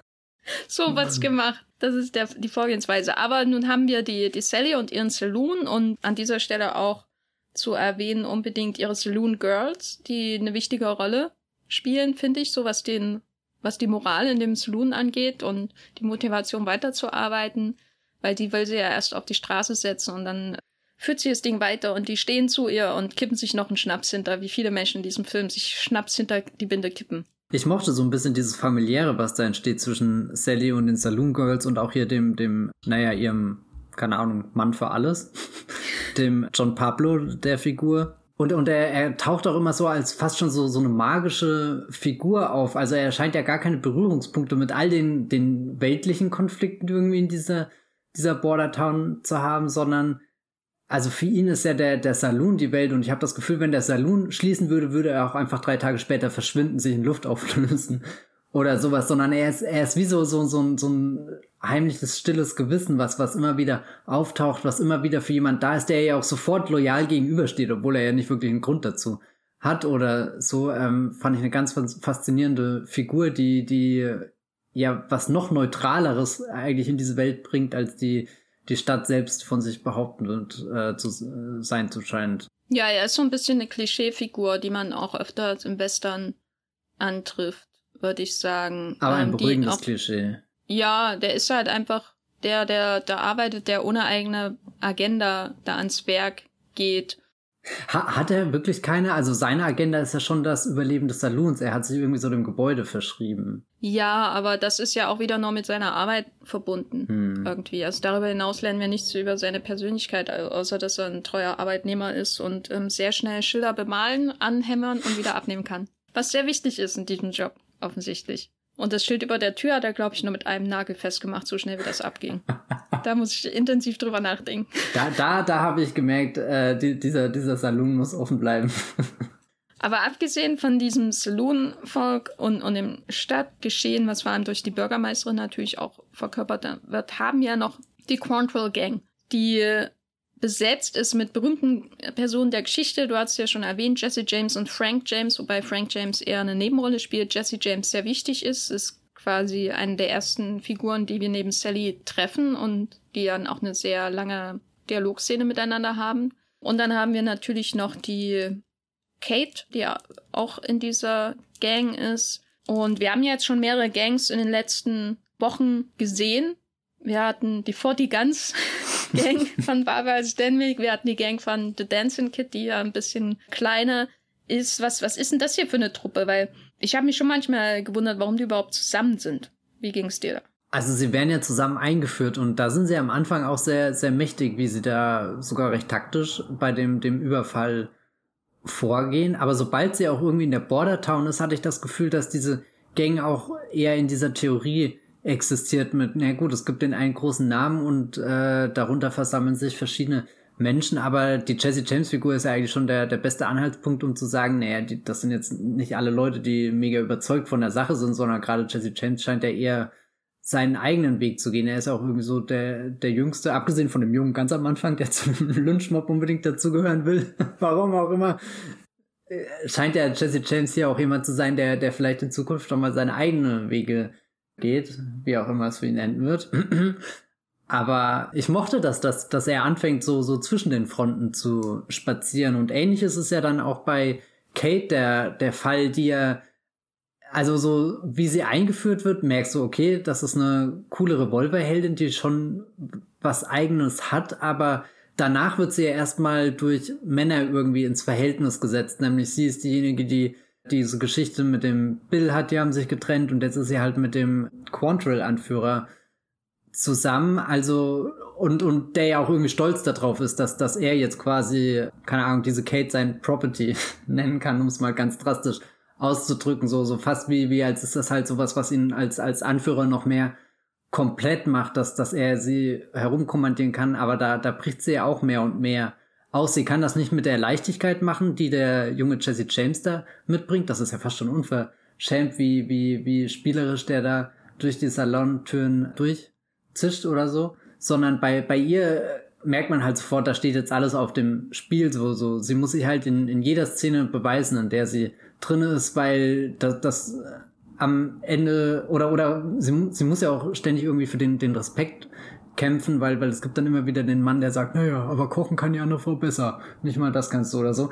so was gemacht. Das ist der, die Vorgehensweise. Aber nun haben wir die, die Sally und ihren Saloon und an dieser Stelle auch zu erwähnen unbedingt ihre Saloon Girls, die eine wichtige Rolle spielen, finde ich, so was den, was die Moral in dem Saloon angeht und die Motivation weiterzuarbeiten, weil die will sie ja erst auf die Straße setzen und dann führt sie das Ding weiter und die stehen zu ihr und kippen sich noch einen Schnaps hinter, wie viele Menschen in diesem Film sich Schnaps hinter die Binde kippen. Ich mochte so ein bisschen dieses familiäre, was da entsteht zwischen Sally und den Saloon Girls und auch hier dem, dem, naja, ihrem, keine Ahnung, Mann für alles, dem John Pablo, der Figur. Und, und er, er taucht auch immer so als fast schon so, so eine magische Figur auf. Also er scheint ja gar keine Berührungspunkte mit all den, den weltlichen Konflikten irgendwie in dieser, dieser Border Town zu haben, sondern also für ihn ist ja der, der Saloon die Welt und ich habe das Gefühl, wenn der Saloon schließen würde, würde er auch einfach drei Tage später verschwinden, sich in Luft auflösen oder sowas, sondern er ist, er ist wie so, so, so, so ein heimliches, stilles Gewissen, was, was immer wieder auftaucht, was immer wieder für jemand da ist, der ja auch sofort loyal gegenübersteht, obwohl er ja nicht wirklich einen Grund dazu hat oder so, ähm, fand ich eine ganz faszinierende Figur, die, die ja was noch neutraleres eigentlich in diese Welt bringt, als die, die Stadt selbst von sich behaupten und äh, zu äh, sein zu scheint. Ja, er ist so ein bisschen eine Klischeefigur, die man auch öfter im Western antrifft, würde ich sagen. Aber ein ähm, beruhigendes auch, Klischee. Ja, der ist halt einfach der, der da arbeitet, der ohne eigene Agenda da ans Werk geht Ha hat er wirklich keine? Also seine Agenda ist ja schon das Überleben des Saloons. Er hat sich irgendwie so dem Gebäude verschrieben. Ja, aber das ist ja auch wieder nur mit seiner Arbeit verbunden. Hm. Irgendwie. Also darüber hinaus lernen wir nichts über seine Persönlichkeit, außer dass er ein treuer Arbeitnehmer ist und ähm, sehr schnell Schilder bemalen, anhämmern und wieder abnehmen kann. Was sehr wichtig ist in diesem Job, offensichtlich. Und das Schild über der Tür hat er, glaube ich, nur mit einem Nagel festgemacht, so schnell wie das abging. da muss ich intensiv drüber nachdenken. Da, da, da habe ich gemerkt, äh, die, dieser, dieser Saloon muss offen bleiben. Aber abgesehen von diesem Saloon-Volk und, und dem Stadtgeschehen, was vor allem durch die Bürgermeisterin natürlich auch verkörpert wird, haben wir noch die Quantrill Gang, die besetzt ist mit berühmten Personen der Geschichte. Du hast ja schon erwähnt, Jesse James und Frank James, wobei Frank James eher eine Nebenrolle spielt. Jesse James sehr wichtig ist, ist quasi eine der ersten Figuren, die wir neben Sally treffen und die dann auch eine sehr lange Dialogszene miteinander haben. Und dann haben wir natürlich noch die Kate, die auch in dieser Gang ist. Und wir haben jetzt schon mehrere Gangs in den letzten Wochen gesehen. Wir hatten die 40 Guns Gang von Barbara Stanwyck. Wir hatten die Gang von The Dancing Kid, die ja ein bisschen kleiner ist. Was, was ist denn das hier für eine Truppe? Weil ich habe mich schon manchmal gewundert, warum die überhaupt zusammen sind. Wie ging's dir da? Also sie werden ja zusammen eingeführt und da sind sie am Anfang auch sehr, sehr mächtig, wie sie da sogar recht taktisch bei dem, dem Überfall vorgehen. Aber sobald sie auch irgendwie in der Border Town ist, hatte ich das Gefühl, dass diese Gang auch eher in dieser Theorie existiert mit, na gut, es gibt den einen großen Namen und äh, darunter versammeln sich verschiedene Menschen, aber die Jesse James Figur ist ja eigentlich schon der, der beste Anhaltspunkt, um zu sagen, naja, die, das sind jetzt nicht alle Leute, die mega überzeugt von der Sache sind, sondern gerade Jesse James scheint ja eher seinen eigenen Weg zu gehen. Er ist auch irgendwie so der, der Jüngste, abgesehen von dem Jungen ganz am Anfang, der zum Lynchmob unbedingt dazugehören will. Warum auch immer. Äh, scheint ja Jesse James hier auch jemand zu sein, der, der vielleicht in Zukunft schon mal seine eigenen Wege geht, wie auch immer es für ihn enden wird. Aber ich mochte das, dass, dass er anfängt, so, so zwischen den Fronten zu spazieren. Und ähnlich ist ja dann auch bei Kate der, der Fall, die er, also so, wie sie eingeführt wird, merkst du, okay, das ist eine coole Revolverheldin, die schon was eigenes hat, aber danach wird sie ja erstmal durch Männer irgendwie ins Verhältnis gesetzt. Nämlich sie ist diejenige, die diese Geschichte mit dem Bill hat, die haben sich getrennt und jetzt ist sie halt mit dem Quantrill-Anführer zusammen, also und und der ja auch irgendwie stolz darauf ist, dass dass er jetzt quasi keine Ahnung diese Kate sein Property nennen kann, um es mal ganz drastisch auszudrücken, so so fast wie wie als ist das halt sowas, was ihn als als Anführer noch mehr komplett macht, dass dass er sie herumkommandieren kann, aber da da bricht sie ja auch mehr und mehr aus. Sie kann das nicht mit der Leichtigkeit machen, die der junge Jesse James da mitbringt. Das ist ja fast schon unverschämt, wie, wie, wie spielerisch der da durch die Salontüren durchzischt oder so. Sondern bei, bei ihr merkt man halt sofort, da steht jetzt alles auf dem Spiel, so, so. Sie muss sich halt in, in jeder Szene beweisen, in der sie drin ist, weil das, das am Ende oder oder sie, sie muss ja auch ständig irgendwie für den den Respekt kämpfen, weil, weil es gibt dann immer wieder den Mann, der sagt, naja, aber kochen kann die andere Frau besser. Nicht mal das kannst du oder so.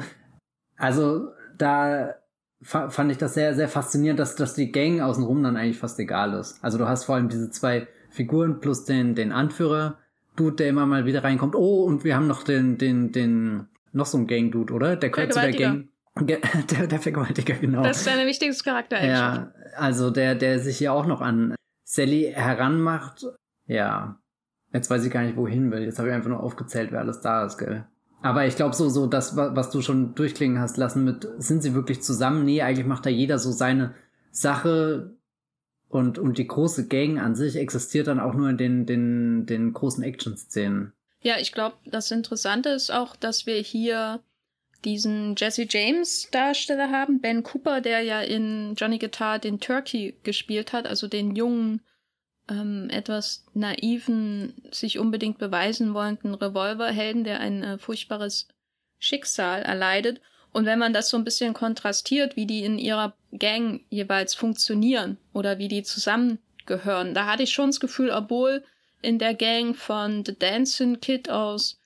Also da fand ich das sehr, sehr faszinierend, dass, dass die Gang außenrum dann eigentlich fast egal ist. Also du hast vor allem diese zwei Figuren plus den, den Anführer, Dude, der immer mal wieder reinkommt. Oh, und wir haben noch den, den, den, noch so ein Gang-Dude, oder? Der gehört zu der Gang. Der, der Vergewaltiger, genau. Das ist seine wichtigste Charaktereigenschaft. Ja, also der, der sich hier auch noch an Sally heranmacht. Ja. Jetzt weiß ich gar nicht, wohin will. Jetzt habe ich einfach nur aufgezählt, wer alles da ist, gell? Aber ich glaube so, so das, was du schon durchklingen hast lassen mit, sind sie wirklich zusammen? Nee, eigentlich macht da jeder so seine Sache und, und die große Gang an sich existiert dann auch nur in den, den, den großen Action-Szenen. Ja, ich glaube, das Interessante ist auch, dass wir hier diesen Jesse James Darsteller haben, Ben Cooper, der ja in Johnny Guitar den Turkey gespielt hat, also den jungen, ähm, etwas naiven, sich unbedingt beweisen wollenden Revolverhelden, der ein äh, furchtbares Schicksal erleidet. Und wenn man das so ein bisschen kontrastiert, wie die in ihrer Gang jeweils funktionieren oder wie die zusammengehören, da hatte ich schon das Gefühl, obwohl in der Gang von The Dancing Kid aus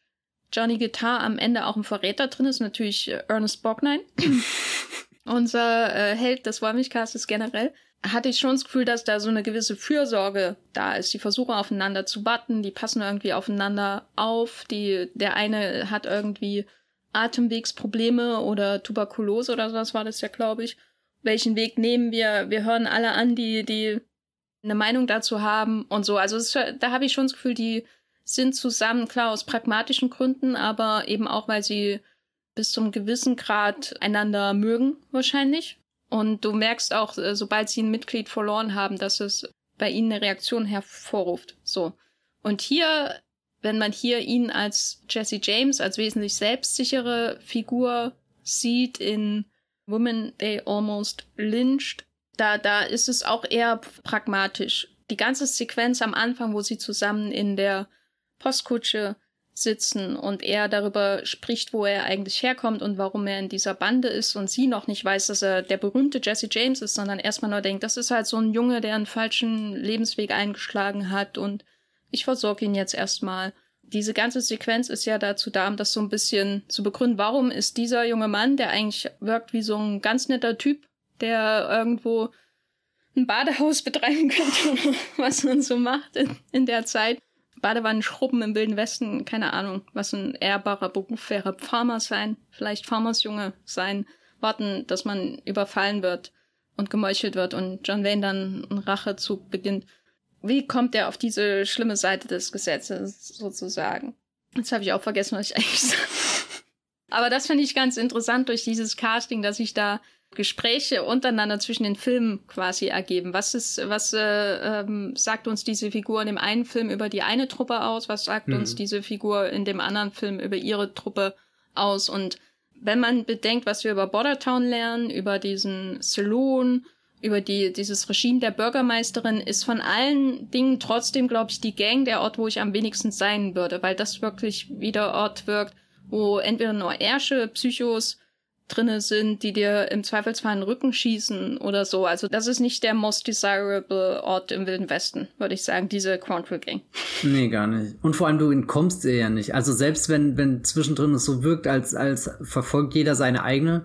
Johnny Guitar am Ende auch ein Verräter drin ist, natürlich äh, Ernest Borgnine, unser äh, Held des Wollmilchcastes generell, hatte ich schon das Gefühl, dass da so eine gewisse Fürsorge da ist. Die versuchen aufeinander zu warten, die passen irgendwie aufeinander auf, die, der eine hat irgendwie Atemwegsprobleme oder Tuberkulose oder sowas war das ja, glaube ich. Welchen Weg nehmen wir? Wir hören alle an, die, die eine Meinung dazu haben und so. Also es, da habe ich schon das Gefühl, die sind zusammen, klar, aus pragmatischen Gründen, aber eben auch, weil sie bis zum gewissen Grad einander mögen, wahrscheinlich. Und du merkst auch, äh, sobald sie ein Mitglied verloren haben, dass es bei ihnen eine Reaktion hervorruft. So. Und hier, wenn man hier ihn als Jesse James, als wesentlich selbstsichere Figur sieht in Women They Almost Lynched, da, da ist es auch eher pragmatisch. Die ganze Sequenz am Anfang, wo sie zusammen in der Postkutsche sitzen und er darüber spricht, wo er eigentlich herkommt und warum er in dieser Bande ist und sie noch nicht weiß, dass er der berühmte Jesse James ist, sondern erstmal nur denkt, das ist halt so ein Junge, der einen falschen Lebensweg eingeschlagen hat und ich versorge ihn jetzt erstmal. Diese ganze Sequenz ist ja dazu da, um das so ein bisschen zu begründen, warum ist dieser junge Mann, der eigentlich wirkt wie so ein ganz netter Typ, der irgendwo ein Badehaus betreiben könnte, was man so macht in, in der Zeit, Badewannenschrubben im Wilden Westen, keine Ahnung, was ein ehrbarer Beruf wäre. Farmer sein, vielleicht Farmersjunge sein, warten, dass man überfallen wird und gemeuchelt wird und John Wayne dann einen Rachezug beginnt. Wie kommt er auf diese schlimme Seite des Gesetzes sozusagen? Jetzt habe ich auch vergessen, was ich eigentlich sage. Aber das finde ich ganz interessant durch dieses Casting, dass ich da Gespräche untereinander zwischen den Filmen quasi ergeben. Was ist, was äh, ähm, sagt uns diese Figur in dem einen Film über die eine Truppe aus? Was sagt mhm. uns diese Figur in dem anderen Film über ihre Truppe aus? Und wenn man bedenkt, was wir über Bordertown lernen, über diesen Saloon, über die, dieses Regime der Bürgermeisterin, ist von allen Dingen trotzdem, glaube ich, die Gang der Ort, wo ich am wenigsten sein würde, weil das wirklich wie der Ort wirkt, wo entweder nur Ärsche, Psychos drinne sind, die dir im Zweifelsfall in den Rücken schießen oder so. Also das ist nicht der most desirable Ort im Wilden Westen, würde ich sagen, diese Quantrill Gang. Nee, gar nicht. Und vor allem, du entkommst ihr ja nicht. Also selbst wenn, wenn zwischendrin es so wirkt, als, als verfolgt jeder seine eigene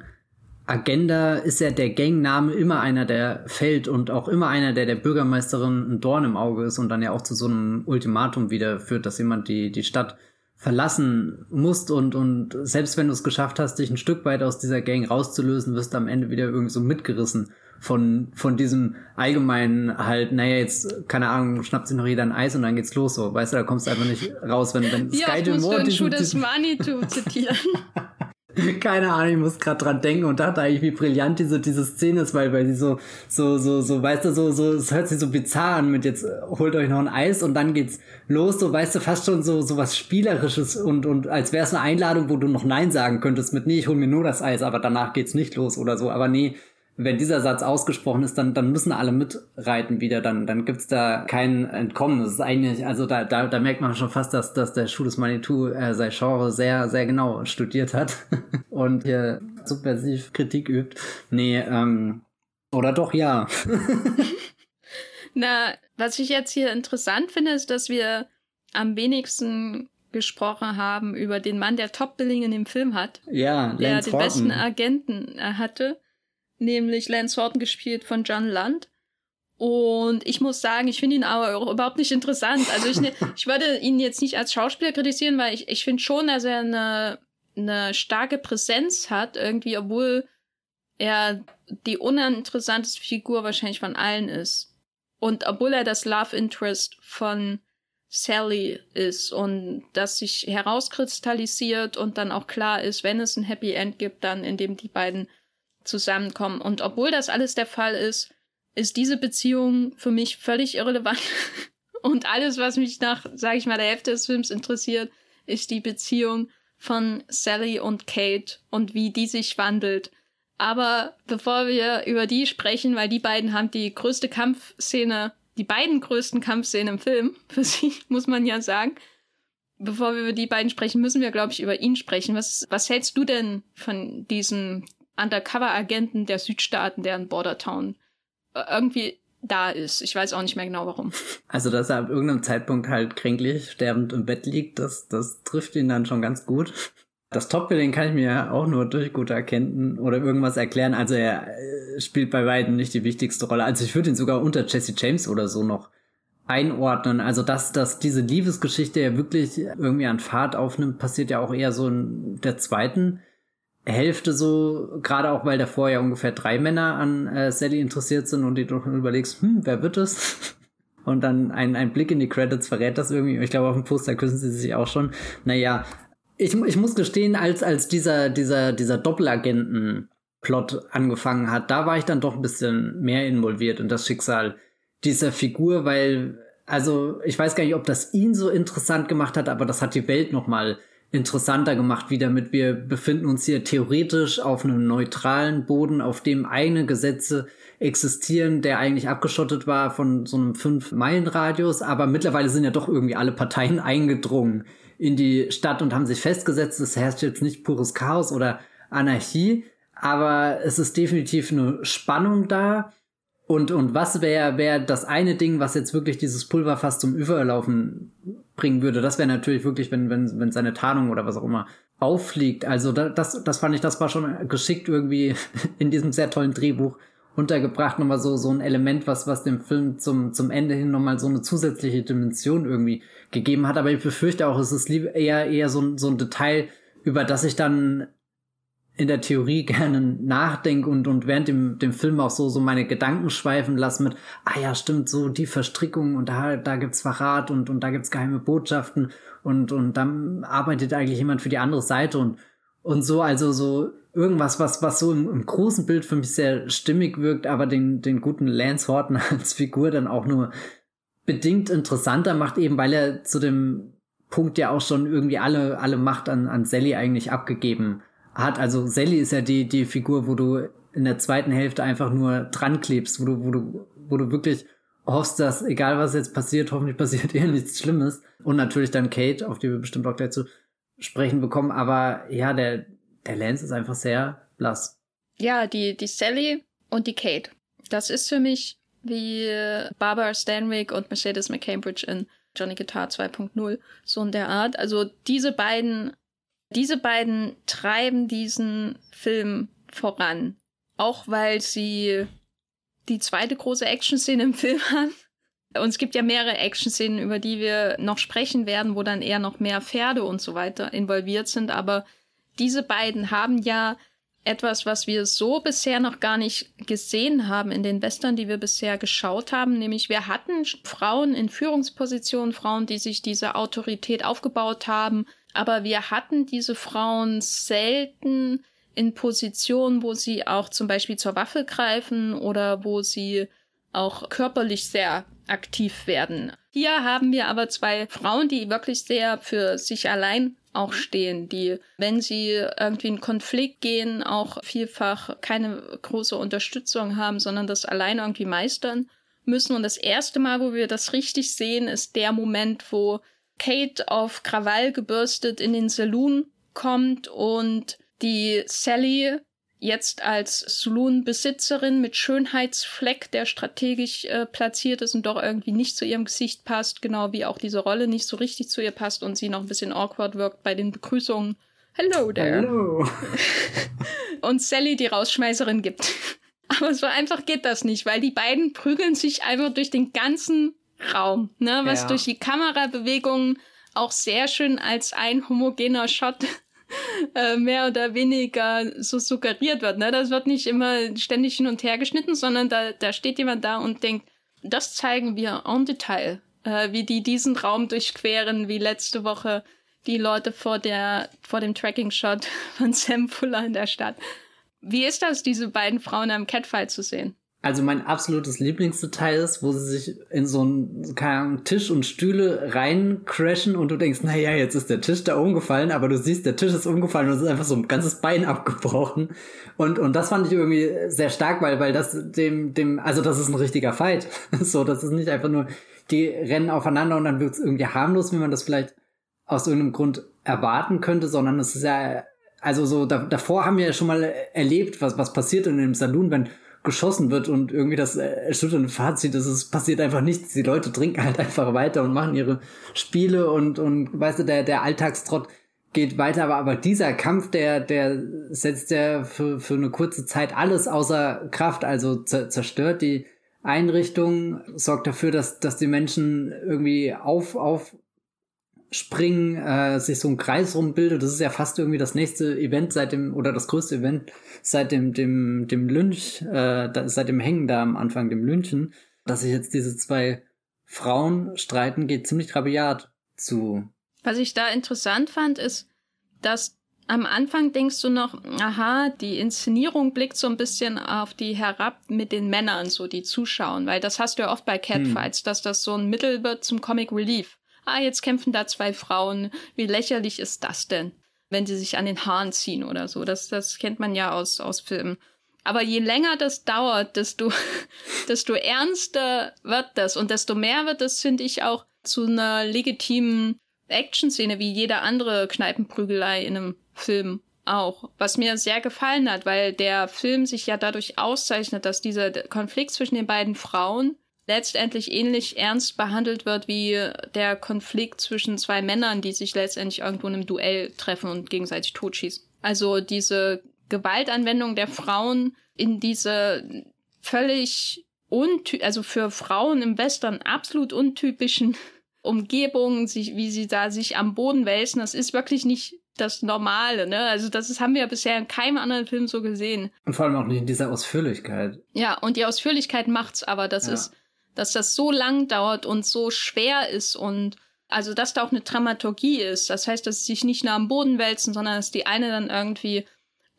Agenda, ist ja der Gangname immer einer, der fällt und auch immer einer, der der Bürgermeisterin ein Dorn im Auge ist und dann ja auch zu so einem Ultimatum wieder führt, dass jemand die, die Stadt verlassen musst und, und selbst wenn du es geschafft hast, dich ein Stück weit aus dieser Gang rauszulösen, wirst du am Ende wieder irgendwie so mitgerissen von, von diesem allgemeinen halt, naja, jetzt, keine Ahnung, schnappt sich noch jeder ein Eis und dann geht's los, so. Weißt du, da kommst du einfach nicht raus, wenn, wenn ja, Sky Demore diesen, diesen Manitou zitieren. Keine Ahnung, ich muss gerade dran denken und dachte eigentlich, wie brillant diese, diese Szene ist, weil, weil sie so, so, so, so, weißt du, so, so, es hört sich so bizarr an mit jetzt holt euch noch ein Eis und dann geht's los, so, weißt du, fast schon so, so was Spielerisches und, und als wäre es eine Einladung, wo du noch Nein sagen könntest mit, nee, ich hol mir nur das Eis, aber danach geht's nicht los oder so, aber nee, wenn dieser Satz ausgesprochen ist, dann, dann müssen alle mitreiten wieder, dann, dann gibt's da kein Entkommen. Das ist eigentlich, also da, da, da merkt man schon fast, dass, dass der Schuh des Manitou äh, sein Genre sehr, sehr genau studiert hat und hier subversiv Kritik übt. Nee, ähm, oder doch ja. Na, was ich jetzt hier interessant finde, ist, dass wir am wenigsten gesprochen haben über den Mann, der Top-Billing in dem Film hat. Ja, der Lance den besten Agenten äh, hatte nämlich Lance Horton gespielt von John Land. Und ich muss sagen, ich finde ihn aber auch überhaupt nicht interessant. Also ich, ne, ich würde ihn jetzt nicht als Schauspieler kritisieren, weil ich, ich finde schon, dass er eine, eine starke Präsenz hat, irgendwie, obwohl er die uninteressanteste Figur wahrscheinlich von allen ist. Und obwohl er das Love Interest von Sally ist und das sich herauskristallisiert und dann auch klar ist, wenn es ein Happy End gibt, dann in dem die beiden zusammenkommen. Und obwohl das alles der Fall ist, ist diese Beziehung für mich völlig irrelevant. Und alles, was mich nach, sag ich mal, der Hälfte des Films interessiert, ist die Beziehung von Sally und Kate und wie die sich wandelt. Aber bevor wir über die sprechen, weil die beiden haben die größte Kampfszene die beiden größten Kampfszenen im Film, für sie, muss man ja sagen. Bevor wir über die beiden sprechen, müssen wir, glaube ich, über ihn sprechen. Was, was hältst du denn von diesem Undercover-Agenten der Südstaaten, der in Bordertown äh, irgendwie da ist? Ich weiß auch nicht mehr genau warum. Also, dass er ab irgendeinem Zeitpunkt halt kränklich, sterbend im Bett liegt, das, das trifft ihn dann schon ganz gut. Das Top-Billing kann ich mir auch nur durch gute Erkennen oder irgendwas erklären. Also er äh, spielt bei beiden nicht die wichtigste Rolle. Also ich würde ihn sogar unter Jesse James oder so noch einordnen. Also dass, dass diese Liebesgeschichte ja wirklich irgendwie an Fahrt aufnimmt, passiert ja auch eher so in der zweiten Hälfte so, gerade auch weil davor ja ungefähr drei Männer an äh, Sally interessiert sind und du doch überlegst, hm, wer wird es? Und dann ein, ein Blick in die Credits verrät das irgendwie. Ich glaube, auf dem Poster küssen sie sich auch schon. Naja, ich, ich muss gestehen, als, als dieser, dieser, dieser Doppelagenten-Plot angefangen hat, da war ich dann doch ein bisschen mehr involviert in das Schicksal dieser Figur, weil, also, ich weiß gar nicht, ob das ihn so interessant gemacht hat, aber das hat die Welt nochmal interessanter gemacht, wie damit wir befinden uns hier theoretisch auf einem neutralen Boden, auf dem eigene Gesetze existieren, der eigentlich abgeschottet war von so einem Fünf-Meilen-Radius, aber mittlerweile sind ja doch irgendwie alle Parteien eingedrungen in die Stadt und haben sich festgesetzt. Es herrscht jetzt nicht pures Chaos oder Anarchie, aber es ist definitiv eine Spannung da. Und, und was wäre wär das eine Ding, was jetzt wirklich dieses Pulverfass zum Überlaufen bringen würde? Das wäre natürlich wirklich, wenn, wenn, wenn seine Tarnung oder was auch immer auffliegt. Also das, das fand ich, das war schon geschickt irgendwie in diesem sehr tollen Drehbuch untergebracht. Nochmal so, so ein Element, was, was dem Film zum, zum Ende hin nochmal so eine zusätzliche Dimension irgendwie gegeben hat. Aber ich befürchte auch, es ist eher, eher so, so ein Detail, über das ich dann in der Theorie gerne nachdenke und, und während dem, dem Film auch so, so meine Gedanken schweifen lassen mit, ah ja, stimmt, so die Verstrickung und da, da gibt's Verrat und, und da gibt's geheime Botschaften und, und dann arbeitet eigentlich jemand für die andere Seite und, und so, also so irgendwas, was, was so im, im großen Bild für mich sehr stimmig wirkt, aber den, den guten Lance Horton als Figur dann auch nur bedingt interessanter macht, eben weil er zu dem Punkt ja auch schon irgendwie alle, alle Macht an, an Sally eigentlich abgegeben hat. Also Sally ist ja die, die Figur, wo du in der zweiten Hälfte einfach nur dran klebst, wo du, wo du, wo du wirklich hoffst, dass egal was jetzt passiert, hoffentlich passiert eher nichts Schlimmes. Und natürlich dann Kate, auf die wir bestimmt auch gleich zu sprechen bekommen. Aber ja, der, der Lance ist einfach sehr blass. Ja, die, die Sally und die Kate. Das ist für mich wie Barbara Stanwyck und Mercedes McCambridge in Johnny Guitar 2.0, so in der Art. Also diese beiden, diese beiden treiben diesen Film voran. Auch weil sie die zweite große Action-Szene im Film haben. Und es gibt ja mehrere Action-Szenen, über die wir noch sprechen werden, wo dann eher noch mehr Pferde und so weiter involviert sind. Aber diese beiden haben ja etwas, was wir so bisher noch gar nicht gesehen haben in den Western, die wir bisher geschaut haben, nämlich wir hatten Frauen in Führungspositionen, Frauen, die sich diese Autorität aufgebaut haben, aber wir hatten diese Frauen selten in Positionen, wo sie auch zum Beispiel zur Waffe greifen oder wo sie auch körperlich sehr aktiv werden. Hier haben wir aber zwei Frauen, die wirklich sehr für sich allein auch stehen, die, wenn sie irgendwie in Konflikt gehen, auch vielfach keine große Unterstützung haben, sondern das alleine irgendwie meistern müssen. Und das erste Mal, wo wir das richtig sehen, ist der Moment, wo Kate auf Krawall gebürstet in den Saloon kommt und die Sally jetzt als Saloon-Besitzerin mit Schönheitsfleck, der strategisch äh, platziert ist und doch irgendwie nicht zu ihrem Gesicht passt, genau wie auch diese Rolle nicht so richtig zu ihr passt und sie noch ein bisschen awkward wirkt bei den Begrüßungen. Hello there. Hello. und Sally die Rausschmeißerin gibt. Aber so einfach geht das nicht, weil die beiden prügeln sich einfach durch den ganzen Raum, ne, was ja. durch die Kamerabewegungen auch sehr schön als ein homogener Shot äh, mehr oder weniger so suggeriert wird. Ne? Das wird nicht immer ständig hin und her geschnitten, sondern da, da steht jemand da und denkt, das zeigen wir en Detail, äh, wie die diesen Raum durchqueren, wie letzte Woche die Leute vor der vor dem Tracking-Shot von Sam Fuller in der Stadt. Wie ist das, diese beiden Frauen am Catfight zu sehen? Also mein absolutes Lieblingsdetail ist, wo sie sich in so einen Ahnung, Tisch und Stühle rein crashen und du denkst, naja, jetzt ist der Tisch da umgefallen, aber du siehst, der Tisch ist umgefallen und es ist einfach so ein ganzes Bein abgebrochen. Und, und das fand ich irgendwie sehr stark, weil, weil das dem, dem, also das ist ein richtiger Fight. so, das ist nicht einfach nur, die rennen aufeinander und dann wird es irgendwie harmlos, wie man das vielleicht aus irgendeinem Grund erwarten könnte, sondern es ist ja, also so, da, davor haben wir ja schon mal erlebt, was, was passiert in dem Saloon, wenn geschossen wird und irgendwie das erschütternde Fazit ist, es passiert einfach nichts. Die Leute trinken halt einfach weiter und machen ihre Spiele und, und weißt du, der, der Alltagstrott geht weiter, aber, aber dieser Kampf, der, der setzt ja für, für eine kurze Zeit alles außer Kraft, also zerstört die Einrichtung, sorgt dafür, dass, dass die Menschen irgendwie auf, auf springen, äh, sich so ein Kreis rumbildet. Das ist ja fast irgendwie das nächste Event seit dem, oder das größte Event seit dem, dem, dem Lynch, äh, da, seit dem Hängen da am Anfang, dem Lynchen, dass sich jetzt diese zwei Frauen streiten, geht ziemlich rabiat zu. Was ich da interessant fand, ist, dass am Anfang denkst du noch, aha, die Inszenierung blickt so ein bisschen auf die herab mit den Männern, so die zuschauen, weil das hast du ja oft bei Catfights, hm. dass das so ein Mittel wird zum Comic Relief ah, jetzt kämpfen da zwei Frauen, wie lächerlich ist das denn, wenn sie sich an den Haaren ziehen oder so. Das, das kennt man ja aus, aus Filmen. Aber je länger das dauert, desto, desto ernster wird das und desto mehr wird das, finde ich, auch zu einer legitimen Action-Szene wie jede andere Kneipenprügelei in einem Film auch, was mir sehr gefallen hat, weil der Film sich ja dadurch auszeichnet, dass dieser Konflikt zwischen den beiden Frauen letztendlich ähnlich ernst behandelt wird wie der Konflikt zwischen zwei Männern, die sich letztendlich irgendwo in einem Duell treffen und gegenseitig totschießen. Also diese Gewaltanwendung der Frauen in diese völlig unty also für Frauen im Western absolut untypischen Umgebungen, sich, wie sie da sich am Boden wälzen, das ist wirklich nicht das Normale, ne? Also das ist, haben wir ja bisher in keinem anderen Film so gesehen. Und vor allem auch nicht in dieser Ausführlichkeit. Ja, und die Ausführlichkeit macht's, aber das ja. ist dass das so lang dauert und so schwer ist und also dass da auch eine Dramaturgie ist. Das heißt, dass sie sich nicht nur am Boden wälzen, sondern dass die eine dann irgendwie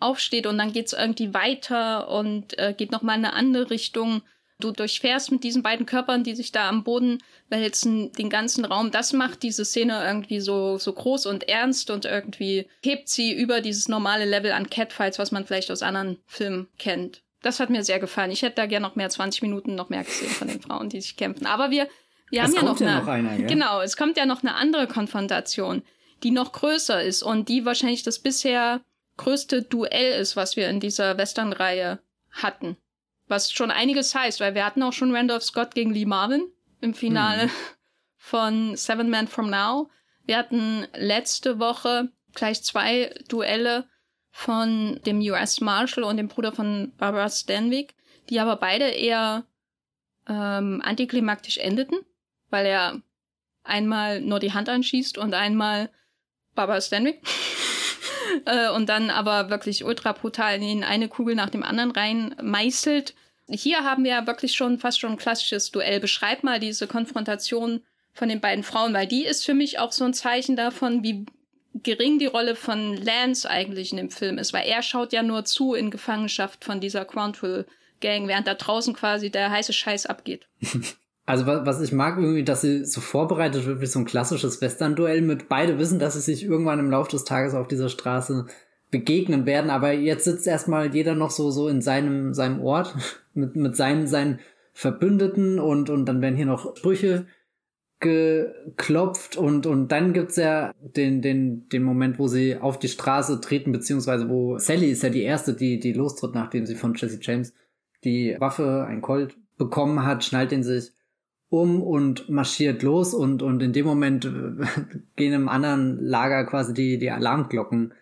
aufsteht und dann geht's irgendwie weiter und äh, geht nochmal in eine andere Richtung. Du durchfährst mit diesen beiden Körpern, die sich da am Boden wälzen, den ganzen Raum. Das macht diese Szene irgendwie so, so groß und ernst und irgendwie hebt sie über dieses normale Level an Catfights, was man vielleicht aus anderen Filmen kennt. Das hat mir sehr gefallen. Ich hätte da gerne noch mehr 20 Minuten noch mehr gesehen von den Frauen, die sich kämpfen. Aber wir, wir haben ja noch, ja eine, noch einer, ja? genau, es kommt ja noch eine andere Konfrontation, die noch größer ist und die wahrscheinlich das bisher größte Duell ist, was wir in dieser Western-Reihe hatten. Was schon einiges heißt, weil wir hatten auch schon Randolph Scott gegen Lee Marvin im Finale hm. von Seven Men From Now. Wir hatten letzte Woche gleich zwei Duelle von dem US Marshal und dem Bruder von Barbara Stanwyck, die aber beide eher ähm, antiklimaktisch endeten, weil er einmal nur die Hand anschießt und einmal Barbara Stanwyck. äh, und dann aber wirklich ultra brutal in eine Kugel nach dem anderen rein meißelt. Hier haben wir ja wirklich schon fast schon ein klassisches Duell. Beschreib mal diese Konfrontation von den beiden Frauen, weil die ist für mich auch so ein Zeichen davon, wie gering die Rolle von Lance eigentlich in dem Film ist, weil er schaut ja nur zu in Gefangenschaft von dieser Quantrill Gang, während da draußen quasi der heiße Scheiß abgeht. Also was ich mag irgendwie, dass sie so vorbereitet wird wie so ein klassisches Western-Duell mit beide wissen, dass sie sich irgendwann im Laufe des Tages auf dieser Straße begegnen werden, aber jetzt sitzt erstmal jeder noch so so in seinem seinem Ort mit mit seinen seinen Verbündeten und und dann werden hier noch Sprüche geklopft und, und dann gibt's ja den, den, den Moment, wo sie auf die Straße treten, beziehungsweise wo Sally ist ja die erste, die, die lostritt, nachdem sie von Jesse James die Waffe, ein Colt, bekommen hat, schnallt den sich um und marschiert los und, und in dem Moment gehen im anderen Lager quasi die, die Alarmglocken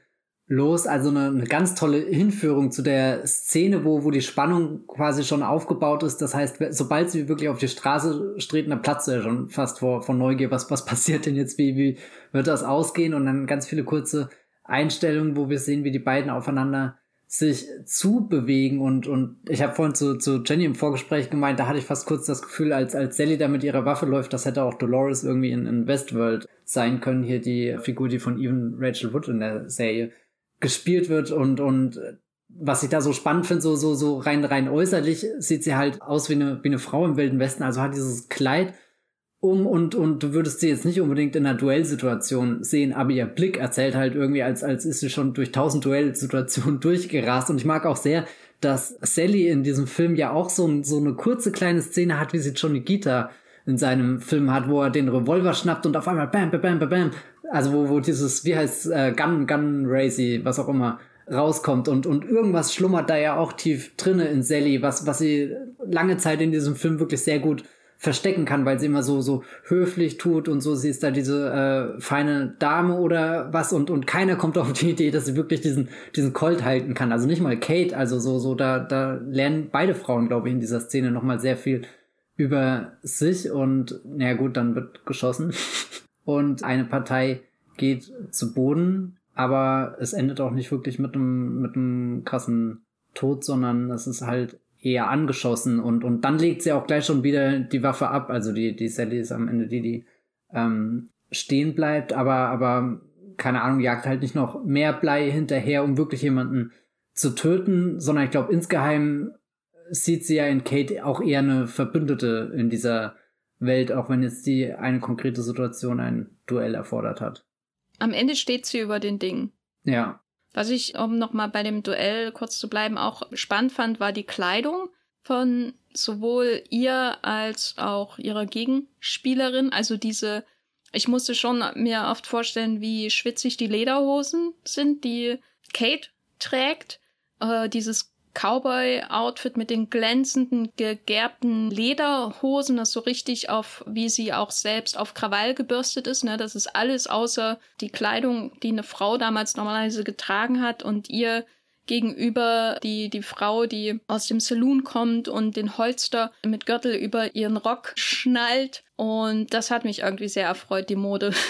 los. Also eine, eine ganz tolle Hinführung zu der Szene, wo, wo die Spannung quasi schon aufgebaut ist. Das heißt, sobald sie wirklich auf die Straße treten, dann platzt er schon fast vor, vor Neugier. Was, was passiert denn jetzt? Wie, wie wird das ausgehen? Und dann ganz viele kurze Einstellungen, wo wir sehen, wie die beiden aufeinander sich zubewegen und und ich habe vorhin zu, zu Jenny im Vorgespräch gemeint, da hatte ich fast kurz das Gefühl, als als Sally da mit ihrer Waffe läuft, das hätte auch Dolores irgendwie in, in Westworld sein können, hier die Figur, die von Even Rachel Wood in der Serie gespielt wird und und was ich da so spannend finde, so so so rein rein äußerlich sieht sie halt aus wie eine wie eine Frau im wilden Westen, also hat dieses Kleid um und, und du würdest sie jetzt nicht unbedingt in einer Duellsituation sehen, aber ihr Blick erzählt halt irgendwie, als, als ist sie schon durch tausend Duellsituationen durchgerast. Und ich mag auch sehr, dass Sally in diesem Film ja auch so, so eine kurze kleine Szene hat, wie sie Johnny Gita in seinem Film hat, wo er den Revolver schnappt und auf einmal bam, bam, bam, bam. Also wo, wo dieses, wie heißt äh, Gun, Gun Racy, was auch immer, rauskommt und, und irgendwas schlummert da ja auch tief drinne in Sally, was, was sie lange Zeit in diesem Film wirklich sehr gut verstecken kann, weil sie immer so so höflich tut und so sie ist da diese äh, feine Dame oder was und und keiner kommt auf die Idee, dass sie wirklich diesen diesen Colt halten kann. Also nicht mal Kate, also so so da da lernen beide Frauen glaube ich in dieser Szene noch mal sehr viel über sich und na gut, dann wird geschossen und eine Partei geht zu Boden, aber es endet auch nicht wirklich mit einem mit einem krassen Tod, sondern es ist halt eher angeschossen und, und dann legt sie auch gleich schon wieder die Waffe ab. Also die, die Sally ist am Ende die, die ähm, stehen bleibt, aber, aber keine Ahnung, jagt halt nicht noch mehr Blei hinterher, um wirklich jemanden zu töten, sondern ich glaube, insgeheim sieht sie ja in Kate auch eher eine Verbündete in dieser Welt, auch wenn jetzt die eine konkrete Situation ein Duell erfordert hat. Am Ende steht sie über den Dingen. Ja. Was ich, um nochmal bei dem Duell kurz zu bleiben, auch spannend fand, war die Kleidung von sowohl ihr als auch ihrer Gegenspielerin. Also diese, ich musste schon mir oft vorstellen, wie schwitzig die Lederhosen sind, die Kate trägt. Äh, dieses Cowboy-Outfit mit den glänzenden, gegerbten Lederhosen, das so richtig auf, wie sie auch selbst auf Krawall gebürstet ist. Ne? Das ist alles außer die Kleidung, die eine Frau damals normalerweise getragen hat und ihr gegenüber die, die Frau, die aus dem Saloon kommt und den Holster mit Gürtel über ihren Rock schnallt. Und das hat mich irgendwie sehr erfreut, die Mode.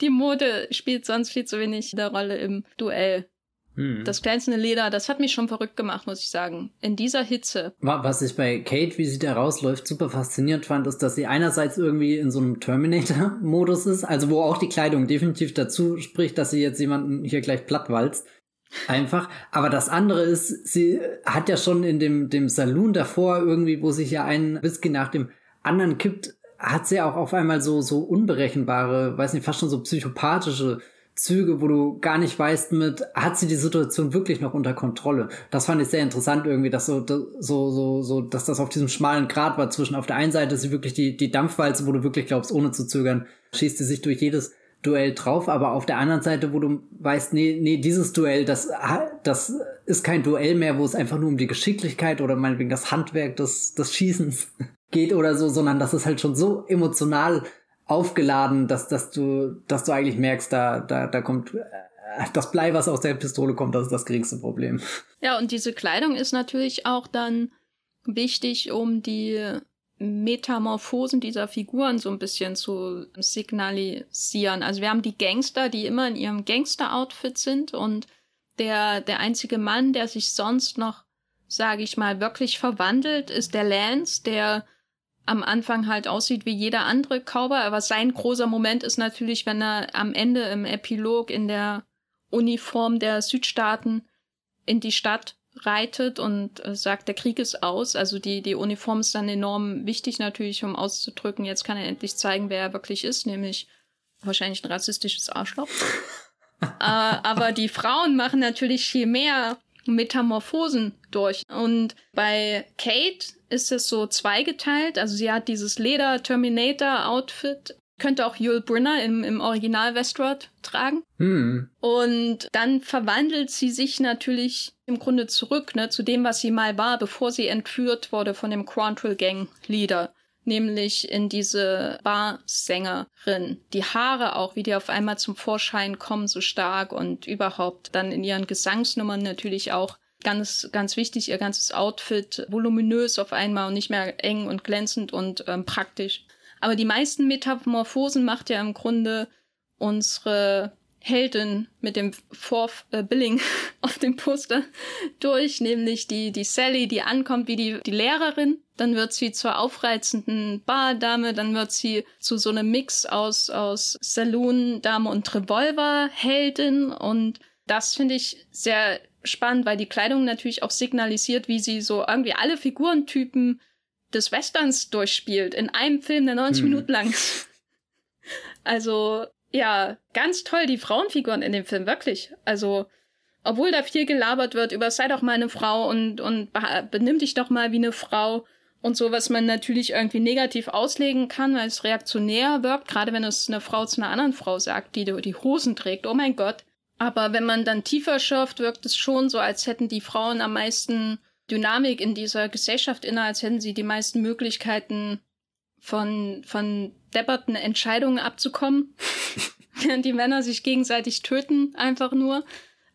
Die Mode spielt sonst viel zu wenig eine Rolle im Duell. Hm. Das glänzende Leder, das hat mich schon verrückt gemacht, muss ich sagen. In dieser Hitze. Was ich bei Kate, wie sie da rausläuft, super faszinierend fand, ist, dass sie einerseits irgendwie in so einem Terminator-Modus ist, also wo auch die Kleidung definitiv dazu spricht, dass sie jetzt jemanden hier gleich plattwalzt. Einfach. Aber das andere ist, sie hat ja schon in dem, dem Saloon davor irgendwie, wo sich ja ein Whisky nach dem anderen kippt, hat sie auch auf einmal so, so unberechenbare, weiß nicht, fast schon so psychopathische Züge, wo du gar nicht weißt mit, hat sie die Situation wirklich noch unter Kontrolle? Das fand ich sehr interessant irgendwie, dass so, so, so, so, dass das auf diesem schmalen Grat war zwischen auf der einen Seite ist sie wirklich die, die Dampfwalze, wo du wirklich glaubst, ohne zu zögern, schießt sie sich durch jedes Duell drauf, aber auf der anderen Seite, wo du weißt, nee, nee, dieses Duell, das, das ist kein Duell mehr, wo es einfach nur um die Geschicklichkeit oder meinetwegen das Handwerk des, des Schießens geht oder so, sondern das ist halt schon so emotional aufgeladen, dass, dass du, dass du eigentlich merkst, da, da, da kommt äh, das Blei, was aus der Pistole kommt, das ist das geringste Problem. Ja, und diese Kleidung ist natürlich auch dann wichtig, um die Metamorphosen dieser Figuren so ein bisschen zu signalisieren. Also wir haben die Gangster, die immer in ihrem Gangster-Outfit sind und der, der einzige Mann, der sich sonst noch, sage ich mal, wirklich verwandelt, ist der Lance, der am Anfang halt aussieht wie jeder andere Cowboy, aber sein großer Moment ist natürlich, wenn er am Ende im Epilog in der Uniform der Südstaaten in die Stadt reitet und äh, sagt, der Krieg ist aus. Also die, die Uniform ist dann enorm wichtig natürlich, um auszudrücken, jetzt kann er endlich zeigen, wer er wirklich ist, nämlich wahrscheinlich ein rassistisches Arschloch. äh, aber die Frauen machen natürlich viel mehr Metamorphosen durch. Und bei Kate ist es so zweigeteilt. Also sie hat dieses Leder-Terminator-Outfit. Könnte auch Yul Brynner im, im Original Westworld tragen. Hm. Und dann verwandelt sie sich natürlich im Grunde zurück ne, zu dem, was sie mal war, bevor sie entführt wurde von dem Quantrill Gang Leader nämlich in diese Barsängerin. Die Haare auch, wie die auf einmal zum Vorschein kommen, so stark und überhaupt dann in ihren Gesangsnummern natürlich auch ganz, ganz wichtig, ihr ganzes Outfit voluminös auf einmal und nicht mehr eng und glänzend und ähm, praktisch. Aber die meisten Metamorphosen macht ja im Grunde unsere Heldin mit dem Fourth äh, Billing auf dem Poster durch, nämlich die, die Sally, die ankommt wie die, die Lehrerin. Dann wird sie zur aufreizenden Bardame, dann wird sie zu so einem Mix aus, aus Saloon-Dame und Revolver-Heldin. Und das finde ich sehr spannend, weil die Kleidung natürlich auch signalisiert, wie sie so irgendwie alle Figurentypen des Westerns durchspielt. In einem Film, der 90 hm. Minuten lang ist. Also ja, ganz toll, die Frauenfiguren in dem Film, wirklich. Also, obwohl da viel gelabert wird über sei doch mal eine Frau und, und benimm dich doch mal wie eine Frau und so, was man natürlich irgendwie negativ auslegen kann, weil es reaktionär wirkt, gerade wenn es eine Frau zu einer anderen Frau sagt, die die Hosen trägt. Oh mein Gott. Aber wenn man dann tiefer schürft, wirkt es schon so, als hätten die Frauen am meisten Dynamik in dieser Gesellschaft inne, als hätten sie die meisten Möglichkeiten von, von depperten Entscheidungen abzukommen, während die Männer sich gegenseitig töten, einfach nur.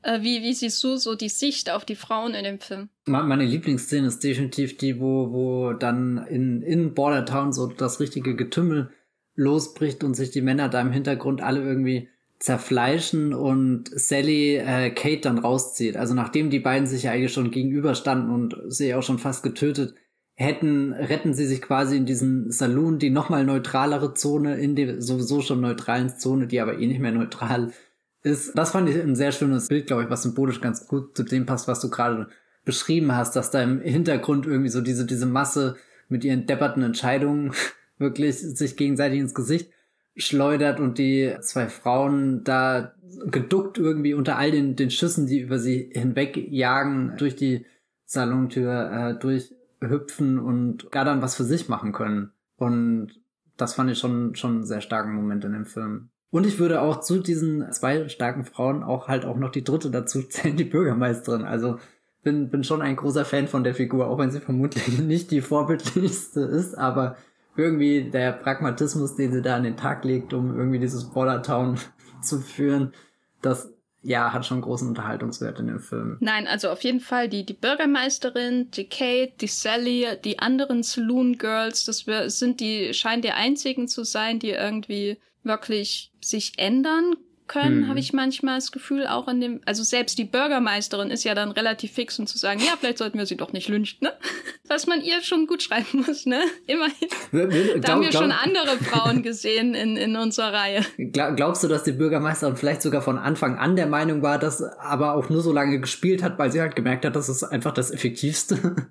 Äh, wie, wie siehst du so die Sicht auf die Frauen in dem Film? Meine Lieblingsszene ist definitiv die, wo, wo dann in, in Bordertown so das richtige Getümmel losbricht und sich die Männer da im Hintergrund alle irgendwie zerfleischen und Sally äh, Kate dann rauszieht. Also nachdem die beiden sich ja eigentlich schon gegenüberstanden und sie auch schon fast getötet hätten, retten sie sich quasi in diesen Saloon, die nochmal neutralere Zone, in der sowieso schon neutralen Zone, die aber eh nicht mehr neutral ist. Das fand ich ein sehr schönes Bild, glaube ich, was symbolisch ganz gut zu dem passt, was du gerade beschrieben hast, dass da im Hintergrund irgendwie so diese, diese Masse mit ihren depperten Entscheidungen wirklich sich gegenseitig ins Gesicht schleudert und die zwei Frauen da geduckt irgendwie unter all den, den Schüssen, die über sie hinweg jagen, durch die Salontür äh, durch hüpfen und gar dann was für sich machen können. Und das fand ich schon, schon einen sehr starken Moment in dem Film. Und ich würde auch zu diesen zwei starken Frauen auch halt auch noch die dritte dazu zählen, die Bürgermeisterin. Also bin, bin schon ein großer Fan von der Figur, auch wenn sie vermutlich nicht die vorbildlichste ist, aber irgendwie der Pragmatismus, den sie da an den Tag legt, um irgendwie dieses Border Town zu führen, das ja, hat schon großen Unterhaltungswert in dem Film. Nein, also auf jeden Fall die, die Bürgermeisterin, die Kate, die Sally, die anderen Saloon Girls, das sind die, scheinen die einzigen zu sein, die irgendwie wirklich sich ändern können, hm. habe ich manchmal das Gefühl, auch in dem, also selbst die Bürgermeisterin ist ja dann relativ fix, um zu sagen, ja, vielleicht sollten wir sie doch nicht lynchen, ne? Was man ihr schon gut schreiben muss, ne? Immerhin. Glaub, da haben wir glaub, schon andere Frauen gesehen in, in unserer Reihe. Glaubst du, dass die Bürgermeisterin vielleicht sogar von Anfang an der Meinung war, dass aber auch nur so lange gespielt hat, weil sie halt gemerkt hat, das ist einfach das Effektivste?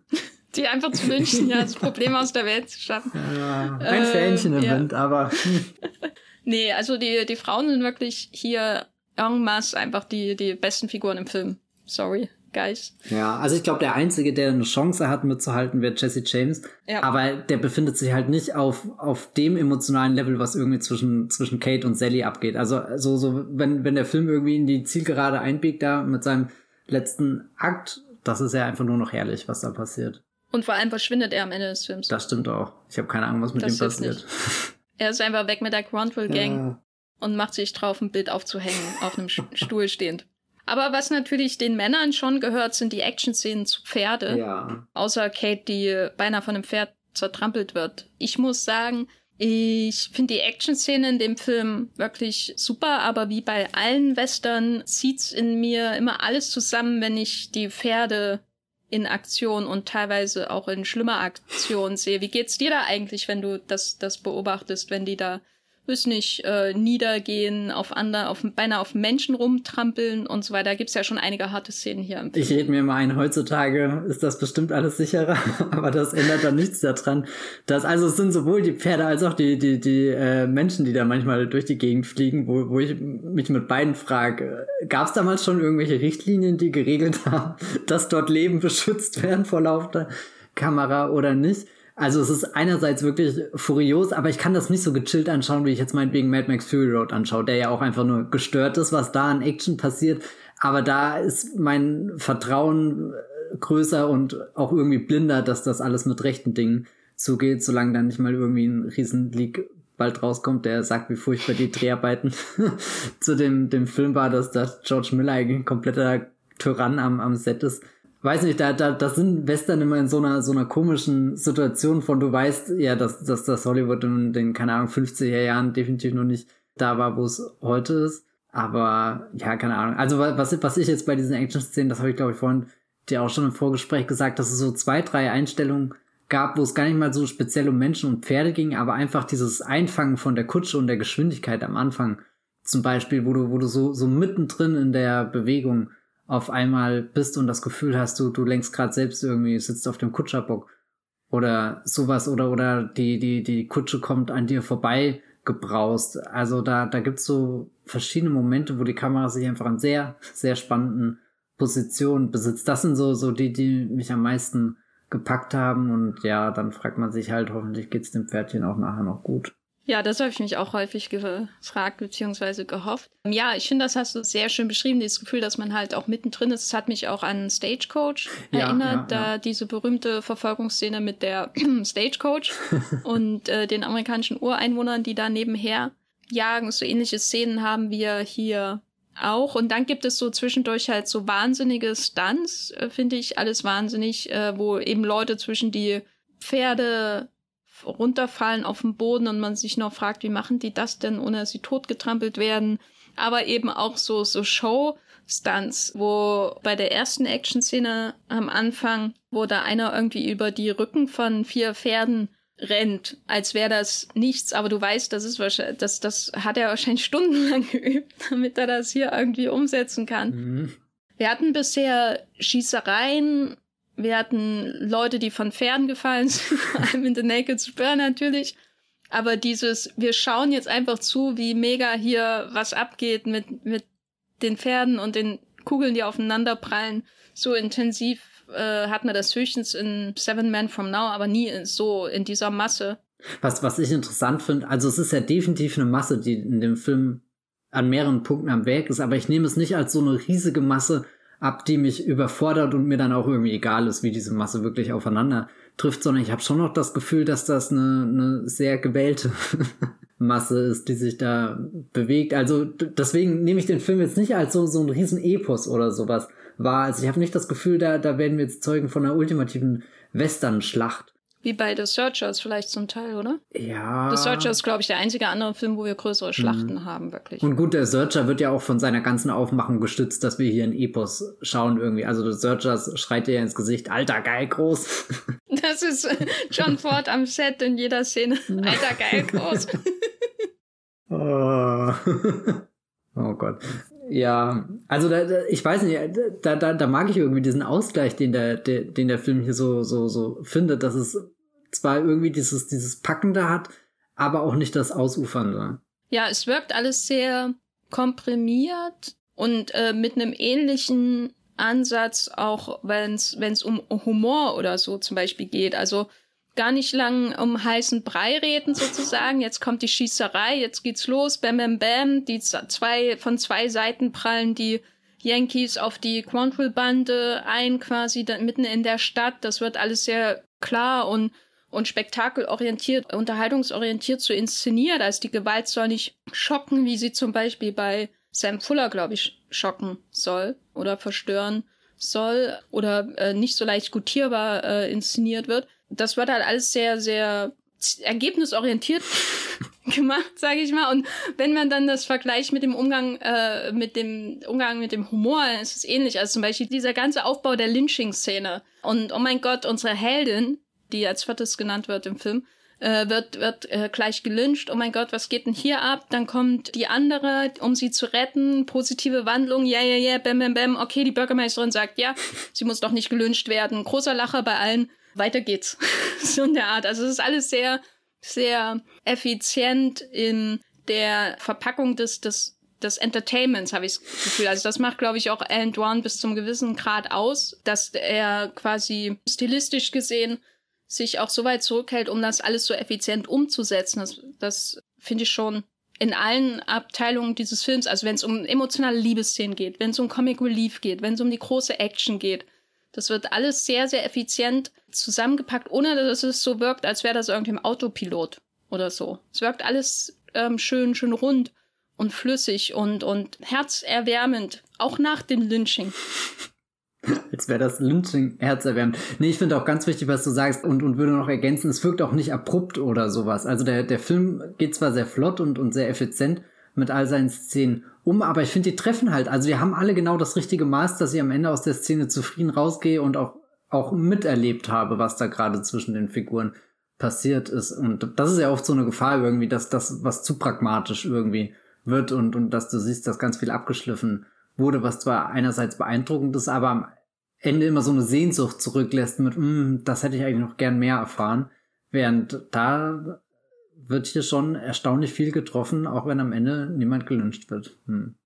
Die einfach zu wünschen, ja, das Problem aus der Welt zu schaffen. Ja, ein äh, Fähnchen im ja. Wind, aber. Nee, also die, die Frauen sind wirklich hier en masse einfach die, die besten Figuren im Film. Sorry, guys. Ja, also ich glaube, der Einzige, der eine Chance hat, mitzuhalten, wird Jesse James. Ja. Aber der befindet sich halt nicht auf, auf dem emotionalen Level, was irgendwie zwischen, zwischen Kate und Sally abgeht. Also, so, so, wenn, wenn der Film irgendwie in die Zielgerade einbiegt, da mit seinem letzten Akt, das ist ja einfach nur noch herrlich, was da passiert. Und vor allem verschwindet er am Ende des Films. Das stimmt auch. Ich habe keine Ahnung, was mit das ihm passiert. Er ist einfach weg mit der Gruntle Gang ja. und macht sich drauf, ein Bild aufzuhängen, auf einem Stuhl stehend. Aber was natürlich den Männern schon gehört, sind die Action-Szenen zu Pferde. Ja. Außer Kate, die beinahe von einem Pferd zertrampelt wird. Ich muss sagen, ich finde die Action-Szene in dem Film wirklich super, aber wie bei allen Western zieht's in mir immer alles zusammen, wenn ich die Pferde in Aktion und teilweise auch in schlimmer Aktion sehe. Wie geht's dir da eigentlich, wenn du das, das beobachtest, wenn die da weiß nicht, äh, niedergehen, auf andere, auf, beinahe auf Menschen rumtrampeln und so weiter. Da gibt's ja schon einige harte Szenen hier. Ich rede mir mal ein, heutzutage ist das bestimmt alles sicherer, aber das ändert dann nichts daran. Dass, also es sind sowohl die Pferde als auch die, die, die äh, Menschen, die da manchmal durch die Gegend fliegen, wo, wo ich mich mit beiden frage, gab's damals schon irgendwelche Richtlinien, die geregelt haben, dass dort Leben beschützt werden vor laufender Kamera oder nicht? Also es ist einerseits wirklich furios, aber ich kann das nicht so gechillt anschauen, wie ich jetzt meinetwegen Mad Max Fury Road anschaue, der ja auch einfach nur gestört ist, was da an Action passiert. Aber da ist mein Vertrauen äh, größer und auch irgendwie blinder, dass das alles mit rechten Dingen zugeht, solange dann nicht mal irgendwie ein Riesenleak bald rauskommt, der sagt, wie furchtbar die Dreharbeiten zu dem, dem Film war, dass, dass George Miller eigentlich ein kompletter Tyrann am, am Set ist weiß nicht, da, da, das sind Western immer in so einer, so einer komischen Situation von, du weißt ja, dass, dass das Hollywood in den, keine Ahnung, 50er Jahren definitiv noch nicht da war, wo es heute ist. Aber ja, keine Ahnung. Also was, was ich jetzt bei diesen Action-Szenen, das habe ich glaube ich vorhin dir auch schon im Vorgespräch gesagt, dass es so zwei, drei Einstellungen gab, wo es gar nicht mal so speziell um Menschen und Pferde ging, aber einfach dieses Einfangen von der Kutsche und der Geschwindigkeit am Anfang. Zum Beispiel, wo du, wo du so, so mittendrin in der Bewegung auf einmal bist und das Gefühl hast, du, du lenkst gerade selbst irgendwie, sitzt auf dem Kutscherbock oder sowas oder, oder die, die, die Kutsche kommt an dir vorbei gebraust. Also da, da gibt's so verschiedene Momente, wo die Kamera sich einfach an sehr, sehr spannenden Positionen besitzt. Das sind so, so die, die mich am meisten gepackt haben. Und ja, dann fragt man sich halt, hoffentlich geht's dem Pferdchen auch nachher noch gut. Ja, das habe ich mich auch häufig gefragt bzw. gehofft. Ja, ich finde, das hast du sehr schön beschrieben, dieses Gefühl, dass man halt auch mittendrin ist. Es hat mich auch an Stagecoach ja, erinnert, ja, da ja. diese berühmte Verfolgungsszene mit der Stagecoach und äh, den amerikanischen Ureinwohnern, die da nebenher jagen. So ähnliche Szenen haben wir hier auch. Und dann gibt es so zwischendurch halt so wahnsinnige Stunts, äh, finde ich alles wahnsinnig, äh, wo eben Leute zwischen die Pferde runterfallen auf den Boden und man sich noch fragt, wie machen die das denn, ohne dass sie totgetrampelt werden. Aber eben auch so, so Show-Stunts, wo bei der ersten Action-Szene am Anfang, wo da einer irgendwie über die Rücken von vier Pferden rennt, als wäre das nichts, aber du weißt, das ist wahrscheinlich, das, das hat er wahrscheinlich stundenlang geübt, damit er das hier irgendwie umsetzen kann. Mhm. Wir hatten bisher Schießereien, wir hatten Leute, die von Pferden gefallen sind, vor allem in The Naked Spur natürlich. Aber dieses, wir schauen jetzt einfach zu, wie mega hier was abgeht mit, mit den Pferden und den Kugeln, die aufeinander prallen. So intensiv äh, hat man das höchstens in Seven Men From Now, aber nie in, so in dieser Masse. Was, was ich interessant finde, also es ist ja definitiv eine Masse, die in dem Film an mehreren Punkten am Werk ist, aber ich nehme es nicht als so eine riesige Masse, ab, die mich überfordert und mir dann auch irgendwie egal ist, wie diese Masse wirklich aufeinander trifft, sondern ich habe schon noch das Gefühl, dass das eine, eine sehr gewählte Masse ist, die sich da bewegt. Also deswegen nehme ich den Film jetzt nicht als so, so ein riesen Epos oder sowas wahr. Also ich habe nicht das Gefühl, da, da werden wir jetzt Zeugen von einer ultimativen Western-Schlacht. Wie bei The Searchers vielleicht zum Teil, oder? Ja. The Searcher ist, glaube ich, der einzige andere Film, wo wir größere Schlachten mhm. haben, wirklich. Und gut, der Searcher wird ja auch von seiner ganzen Aufmachung gestützt, dass wir hier ein Epos schauen irgendwie. Also The Searcher schreit dir ins Gesicht, alter, geil, groß. Das ist äh, John Ford am Set in jeder Szene. Alter, geil, groß. oh. oh Gott. Ja, also da, da, ich weiß nicht, da, da, da mag ich irgendwie diesen Ausgleich, den der, der, den der Film hier so, so, so findet, dass es zwar irgendwie dieses, dieses Packende hat, aber auch nicht das Ausufernde. Ja, es wirkt alles sehr komprimiert und äh, mit einem ähnlichen Ansatz, auch wenn es um Humor oder so zum Beispiel geht. Also gar nicht lang um heißen Brei reden sozusagen. Jetzt kommt die Schießerei, jetzt geht's los, bam, bam, bam. Die zwei, von zwei Seiten prallen die Yankees auf die Quantrill-Bande ein, quasi mitten in der Stadt. Das wird alles sehr klar und und spektakelorientiert, unterhaltungsorientiert zu inszeniert. Also die Gewalt soll nicht schocken, wie sie zum Beispiel bei Sam Fuller, glaube ich, schocken soll oder verstören soll oder äh, nicht so leicht gutierbar äh, inszeniert wird. Das wird halt alles sehr, sehr ergebnisorientiert gemacht, sage ich mal. Und wenn man dann das vergleicht mit dem Umgang, äh, mit dem Umgang mit dem Humor, ist es ähnlich. Also zum Beispiel dieser ganze Aufbau der Lynching-Szene. Und oh mein Gott, unsere Heldin, die als viertes genannt wird im Film, äh, wird, wird äh, gleich gelyncht. Oh mein Gott, was geht denn hier ab? Dann kommt die andere, um sie zu retten. Positive Wandlung, ja, ja, ja, bam, bam, bam. Okay, die Bürgermeisterin sagt, ja, sie muss doch nicht gelyncht werden. Großer Lacher bei allen. Weiter geht's. so in der Art. Also es ist alles sehr, sehr effizient in der Verpackung des, des, des Entertainments, habe ich das Gefühl. Also das macht, glaube ich, auch Alan Dwan bis zum gewissen Grad aus, dass er quasi stilistisch gesehen sich auch so weit zurückhält, um das alles so effizient umzusetzen. Das, das finde ich schon in allen Abteilungen dieses Films, also wenn es um emotionale Liebesszenen geht, wenn es um Comic Relief geht, wenn es um die große Action geht, das wird alles sehr, sehr effizient zusammengepackt, ohne dass es so wirkt, als wäre das irgendwie im Autopilot oder so. Es wirkt alles ähm, schön, schön rund und flüssig und, und herzerwärmend, auch nach dem Lynching. Als wäre das Lynching herzerwärmend. Nee, ich finde auch ganz wichtig, was du sagst und, und würde noch ergänzen, es wirkt auch nicht abrupt oder sowas. Also der, der Film geht zwar sehr flott und, und sehr effizient mit all seinen Szenen um, aber ich finde, die treffen halt. Also wir haben alle genau das richtige Maß, dass ich am Ende aus der Szene zufrieden rausgehe und auch, auch miterlebt habe, was da gerade zwischen den Figuren passiert ist. Und das ist ja oft so eine Gefahr irgendwie, dass das was zu pragmatisch irgendwie wird und, und dass du siehst, dass ganz viel abgeschliffen wurde, was zwar einerseits beeindruckend ist, aber am Ende immer so eine Sehnsucht zurücklässt mit, mm, das hätte ich eigentlich noch gern mehr erfahren. Während da wird hier schon erstaunlich viel getroffen, auch wenn am Ende niemand gelünscht wird. Hm.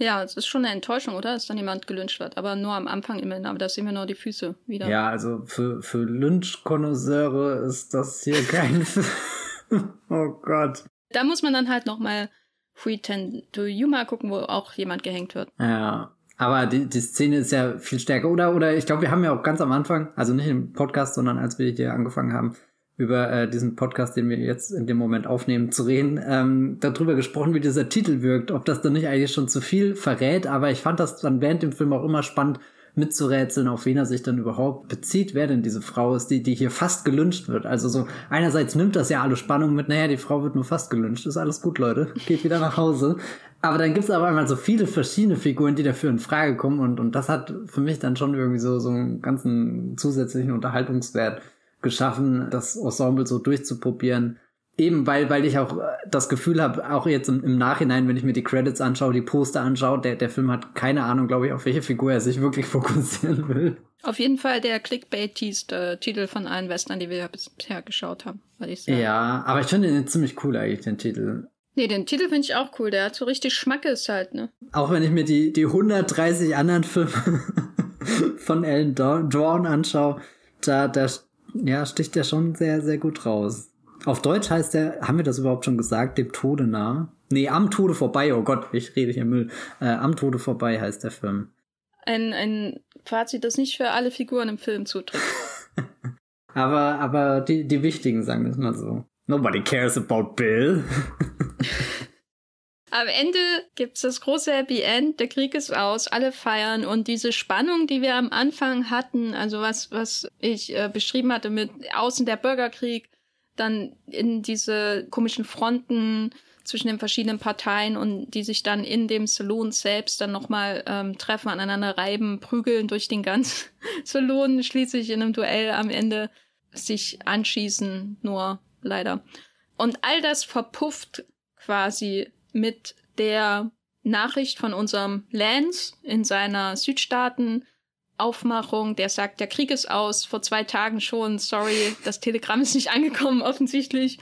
Ja, es ist schon eine Enttäuschung, oder? Dass dann jemand gelünscht wird. Aber nur am Anfang immerhin. Aber da sehen wir nur die Füße wieder. Ja, also für, für Lynch-Konnoisseure ist das hier kein Oh Gott. Da muss man dann halt nochmal Free Ten to Yuma gucken, wo auch jemand gehängt wird. Ja. Aber die, die Szene ist ja viel stärker. Oder, oder ich glaube, wir haben ja auch ganz am Anfang, also nicht im Podcast, sondern als wir hier angefangen haben, über äh, diesen Podcast, den wir jetzt in dem Moment aufnehmen, zu reden, ähm, darüber gesprochen, wie dieser Titel wirkt, ob das dann nicht eigentlich schon zu viel verrät, aber ich fand das dann während dem Film auch immer spannend mitzurätseln, auf wen er sich dann überhaupt bezieht, wer denn diese Frau ist, die, die hier fast gelünscht wird. Also so, einerseits nimmt das ja alle Spannung mit, naja, die Frau wird nur fast gelünscht, ist alles gut, Leute, geht wieder nach Hause. Aber dann gibt's aber einmal so viele verschiedene Figuren, die dafür in Frage kommen und, und das hat für mich dann schon irgendwie so, so einen ganzen zusätzlichen Unterhaltungswert geschaffen, das Ensemble so durchzuprobieren. Eben weil, weil ich auch äh, das Gefühl habe, auch jetzt im, im, Nachhinein, wenn ich mir die Credits anschaue, die Poster anschaue, der, der Film hat keine Ahnung, glaube ich, auf welche Figur er sich wirklich fokussieren will. Auf jeden Fall der clickbait-tieste Titel von allen Western, die wir bisher geschaut haben, würde ich sagen. Ja, aber ich finde den ziemlich cool eigentlich, den Titel. Nee, den Titel finde ich auch cool. Der hat so richtig Schmackes halt, ne? Auch wenn ich mir die, die 130 anderen Filme von Alan Dawn anschaue, da, da ja, sticht ja schon sehr, sehr gut raus. Auf Deutsch heißt der, haben wir das überhaupt schon gesagt, dem Tode nah? Nee, am Tode vorbei, oh Gott, ich rede hier Müll. Äh, am Tode vorbei heißt der Film. Ein, ein Fazit, das nicht für alle Figuren im Film zutrifft. aber, aber die, die wichtigen, sagen wir es mal so. Nobody cares about Bill. Am Ende gibt's das große Happy End, der Krieg ist aus, alle feiern und diese Spannung, die wir am Anfang hatten, also was, was ich äh, beschrieben hatte mit außen der Bürgerkrieg, dann in diese komischen Fronten zwischen den verschiedenen Parteien und die sich dann in dem Saloon selbst dann nochmal ähm, treffen, aneinander reiben, prügeln durch den ganzen Saloon, schließlich in einem Duell am Ende sich anschießen, nur leider. Und all das verpufft quasi mit der Nachricht von unserem Lance in seiner Südstaaten Aufmachung, der sagt, der Krieg ist aus, vor zwei Tagen schon, sorry, das Telegramm ist nicht angekommen, offensichtlich.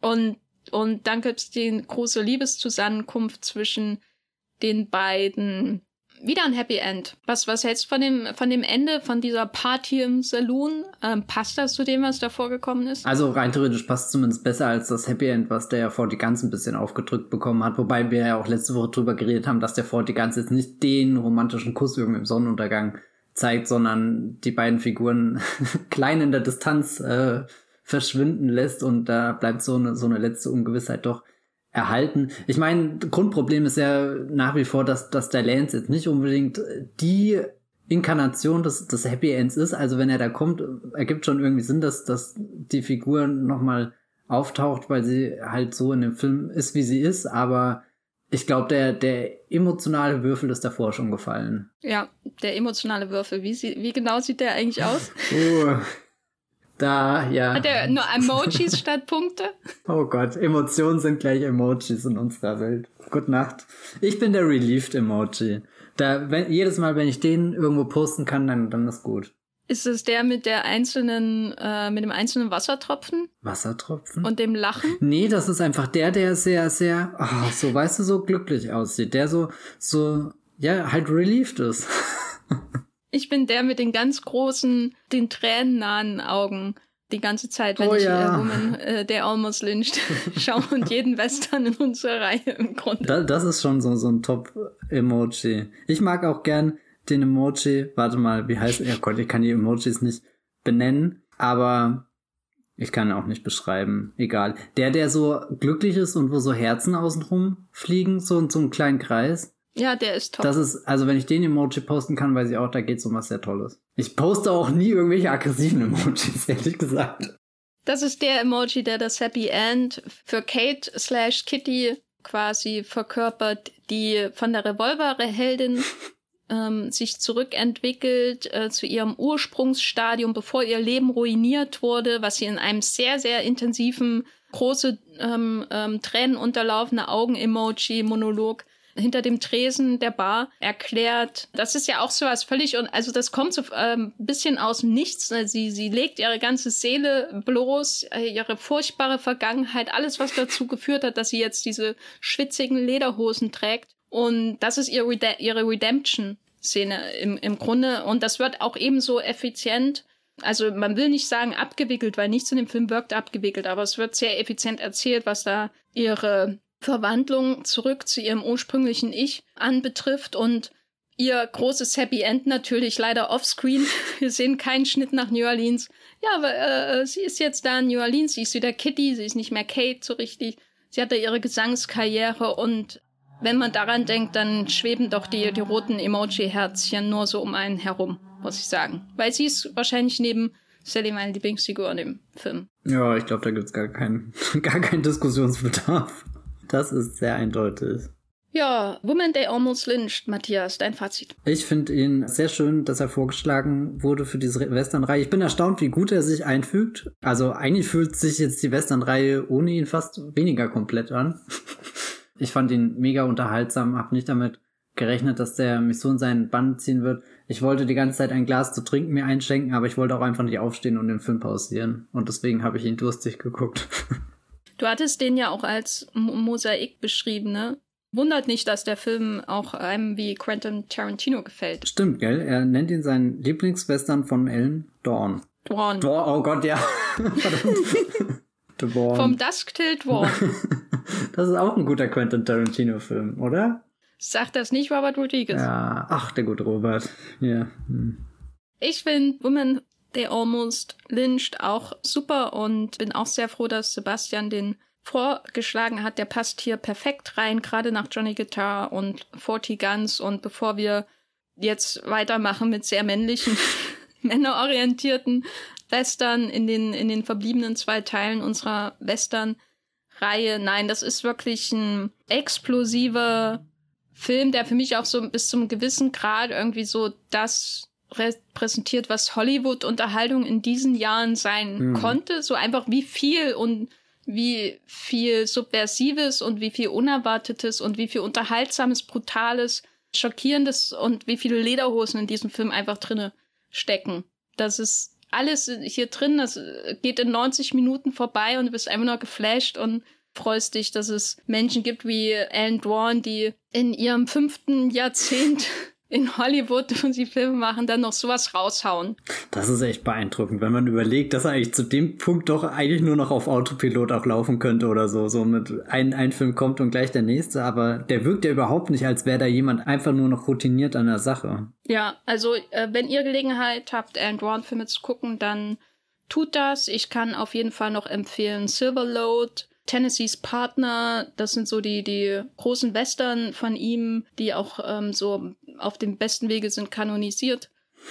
Und, und dann gibt's die große Liebeszusammenkunft zwischen den beiden wieder ein Happy End. Was, was hältst du von dem, von dem Ende von dieser Party im Saloon? Ähm, passt das zu dem, was da vorgekommen ist? Also rein theoretisch passt es zumindest besser als das Happy End, was der ja vor die ganze ein bisschen aufgedrückt bekommen hat. Wobei wir ja auch letzte Woche drüber geredet haben, dass der vor die ganze jetzt nicht den romantischen Kuss irgendwie im Sonnenuntergang zeigt, sondern die beiden Figuren klein in der Distanz äh, verschwinden lässt und da bleibt so eine, so eine letzte Ungewissheit doch erhalten. Ich meine, Grundproblem ist ja nach wie vor, dass, dass der Lance jetzt nicht unbedingt die Inkarnation des, des Happy Ends ist. Also wenn er da kommt, ergibt schon irgendwie Sinn, dass, dass die Figur nochmal auftaucht, weil sie halt so in dem Film ist, wie sie ist. Aber ich glaube, der, der emotionale Würfel ist davor schon gefallen. Ja, der emotionale Würfel. Wie, sie, wie genau sieht der eigentlich aus? oh. Da, ja. Hat er nur Emojis statt Punkte? Oh Gott, Emotionen sind gleich Emojis in unserer Welt. Gute Nacht. Ich bin der Relieved Emoji. Da, wenn, jedes Mal, wenn ich den irgendwo posten kann, dann, dann ist gut. Ist es der mit der einzelnen, äh, mit dem einzelnen Wassertropfen? Wassertropfen? Und dem Lachen? Nee, das ist einfach der, der sehr, sehr, oh, so, weißt du, so glücklich aussieht. Der so, so, ja, halt relieved ist. Ich bin der mit den ganz großen, den tränennahen Augen die ganze Zeit, wenn oh, ich ja. äh, Woman, äh, der Almost Lynched schaue und jeden Western in unserer Reihe im Grunde. Da, das ist schon so, so ein Top-Emoji. Ich mag auch gern den Emoji, warte mal, wie heißt er? Oh Gott, ich kann die Emojis nicht benennen, aber ich kann auch nicht beschreiben. Egal. Der, der so glücklich ist und wo so Herzen außenrum fliegen, so in so einem kleinen Kreis. Ja, der ist toll. Das ist, also wenn ich den Emoji posten kann, weiß ich auch, da geht's um was sehr Tolles. Ich poste auch nie irgendwelche aggressiven Emojis, ehrlich gesagt. Das ist der Emoji, der das Happy End für Kate slash Kitty quasi verkörpert, die von der Revolverheldin ähm, sich zurückentwickelt äh, zu ihrem Ursprungsstadium, bevor ihr Leben ruiniert wurde, was sie in einem sehr, sehr intensiven, große ähm, ähm, Tränen unterlaufene Augen-Emoji-Monolog hinter dem Tresen der Bar erklärt. Das ist ja auch so was völlig und also das kommt so ein ähm, bisschen aus dem Nichts. Sie sie legt ihre ganze Seele bloß, äh, ihre furchtbare Vergangenheit, alles was dazu geführt hat, dass sie jetzt diese schwitzigen Lederhosen trägt und das ist ihre, Rede ihre Redemption-Szene im, im Grunde. Und das wird auch ebenso effizient. Also man will nicht sagen abgewickelt, weil nichts in dem Film wirkt abgewickelt, aber es wird sehr effizient erzählt, was da ihre Verwandlung zurück zu ihrem ursprünglichen Ich anbetrifft und ihr großes Happy End natürlich leider offscreen. Wir sehen keinen Schnitt nach New Orleans. Ja, aber äh, sie ist jetzt da in New Orleans, sie ist wieder Kitty, sie ist nicht mehr Kate so richtig. Sie hatte ihre Gesangskarriere und wenn man daran denkt, dann schweben doch die, die roten Emoji-Herzchen nur so um einen herum, muss ich sagen. Weil sie ist wahrscheinlich neben Sally meine Lieblingsfigur in dem Film. Ja, ich glaube, da gibt's gar keinen, gar keinen Diskussionsbedarf. Das ist sehr eindeutig. Ja, Woman They Almost Lynched, Matthias, dein Fazit. Ich finde ihn sehr schön, dass er vorgeschlagen wurde für diese Westernreihe. Ich bin erstaunt, wie gut er sich einfügt. Also eigentlich fühlt sich jetzt die Westernreihe ohne ihn fast weniger komplett an. Ich fand ihn mega unterhaltsam, hab nicht damit gerechnet, dass der in seinen Bann ziehen wird. Ich wollte die ganze Zeit ein Glas zu trinken mir einschenken, aber ich wollte auch einfach nicht aufstehen und den Film pausieren. Und deswegen habe ich ihn durstig geguckt. Du hattest den ja auch als Mosaik beschrieben, ne? Wundert nicht, dass der Film auch einem wie Quentin Tarantino gefällt. Stimmt, gell? Er nennt ihn seinen Lieblingswestern von Ellen Dawn. Dawn. Dawn, oh Gott, ja. Verdammt. Vom Dusk Till Dawn. das ist auch ein guter Quentin Tarantino-Film, oder? Sagt das nicht Robert Rodriguez? Ja, ach, der gute Robert. Ja. Hm. Ich finde Women They Almost Lynched auch super und bin auch sehr froh, dass Sebastian den vorgeschlagen hat. Der passt hier perfekt rein, gerade nach Johnny Guitar und 40 Guns. Und bevor wir jetzt weitermachen mit sehr männlichen, männerorientierten Western in den, in den verbliebenen zwei Teilen unserer Western-Reihe. Nein, das ist wirklich ein explosiver Film, der für mich auch so bis zum gewissen Grad irgendwie so das repräsentiert, was Hollywood-Unterhaltung in diesen Jahren sein mhm. konnte. So einfach wie viel und wie viel Subversives und wie viel Unerwartetes und wie viel Unterhaltsames, Brutales, Schockierendes und wie viele Lederhosen in diesem Film einfach drinne stecken. Das ist alles hier drin, das geht in 90 Minuten vorbei und du bist einfach nur geflasht und freust dich, dass es Menschen gibt wie Alan Dwan, die in ihrem fünften Jahrzehnt in Hollywood, wo sie Filme machen, dann noch sowas raushauen. Das ist echt beeindruckend, wenn man überlegt, dass er eigentlich zu dem Punkt doch eigentlich nur noch auf Autopilot auch laufen könnte oder so. So mit ein, ein Film kommt und gleich der nächste, aber der wirkt ja überhaupt nicht, als wäre da jemand einfach nur noch routiniert an der Sache. Ja, also äh, wenn ihr Gelegenheit habt, Alan Warren Filme zu gucken, dann tut das. Ich kann auf jeden Fall noch empfehlen Silverload, Tennessees Partner, das sind so die, die großen Western von ihm, die auch ähm, so auf dem besten Wege sind, kanonisiert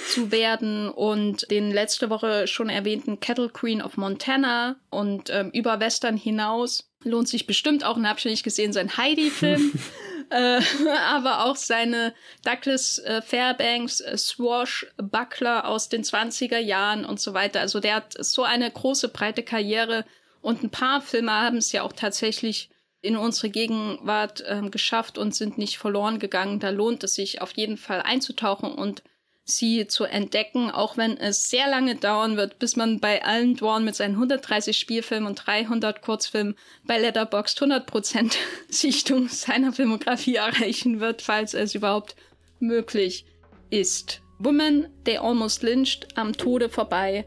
zu werden. Und den letzte Woche schon erwähnten Kettle Queen of Montana. Und ähm, über Western hinaus lohnt sich bestimmt auch, und habe ich nicht gesehen, sein Heidi-Film, äh, aber auch seine Douglas äh, Fairbanks äh, Swashbuckler aus den 20er Jahren und so weiter. Also der hat so eine große, breite Karriere und ein paar Filme haben es ja auch tatsächlich in unsere Gegenwart ähm, geschafft und sind nicht verloren gegangen. Da lohnt es sich auf jeden Fall einzutauchen und sie zu entdecken, auch wenn es sehr lange dauern wird, bis man bei allen Dwarn mit seinen 130 Spielfilmen und 300 Kurzfilmen bei Letterboxd 100% Sichtung seiner Filmografie erreichen wird, falls es überhaupt möglich ist. Woman, They Almost Lynched, am Tode vorbei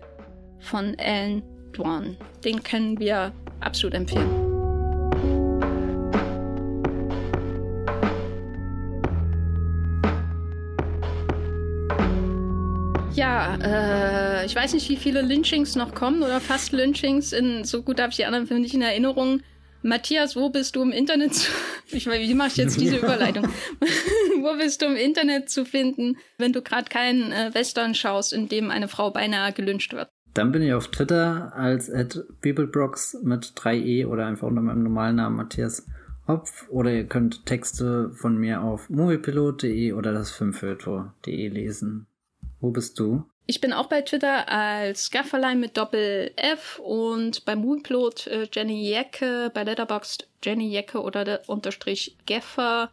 von Ellen Dwan. Den können wir absolut empfehlen. Ja, äh, ich weiß nicht, wie viele Lynchings noch kommen oder fast Lynchings. In, so gut habe ich die anderen Filme nicht in Erinnerung. Matthias, wo bist du im Internet zu, ich meine, wie mache ich jetzt diese Überleitung? wo bist du im Internet zu finden, wenn du gerade keinen äh, Western schaust, in dem eine Frau beinahe gelünscht wird? Dann bin ich auf Twitter als Bibelbrox mit 3e oder einfach unter meinem normalen Namen Matthias Hopf oder ihr könnt Texte von mir auf moviepilot.de oder das filmfilter.de lesen. Wo bist du? Ich bin auch bei Twitter als Gafferlein mit Doppel F und bei Moonplot äh, Jenny Jecke, bei Letterboxd Jenny Jecke oder der Unterstrich Geffer.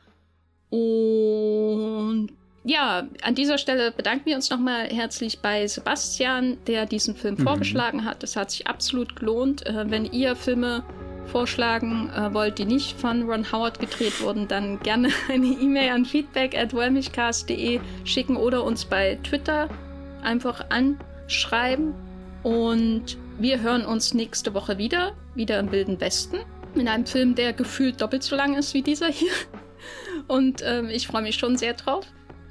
Und ja, an dieser Stelle bedanken wir uns nochmal herzlich bei Sebastian, der diesen Film mhm. vorgeschlagen hat. Es hat sich absolut gelohnt. Äh, wenn ihr Filme vorschlagen äh, wollt, die nicht von Ron Howard gedreht wurden, dann gerne eine E-Mail an feedback at schicken oder uns bei Twitter einfach anschreiben. Und wir hören uns nächste Woche wieder, wieder im Wilden Westen, in einem Film, der gefühlt doppelt so lang ist wie dieser hier. Und ähm, ich freue mich schon sehr drauf.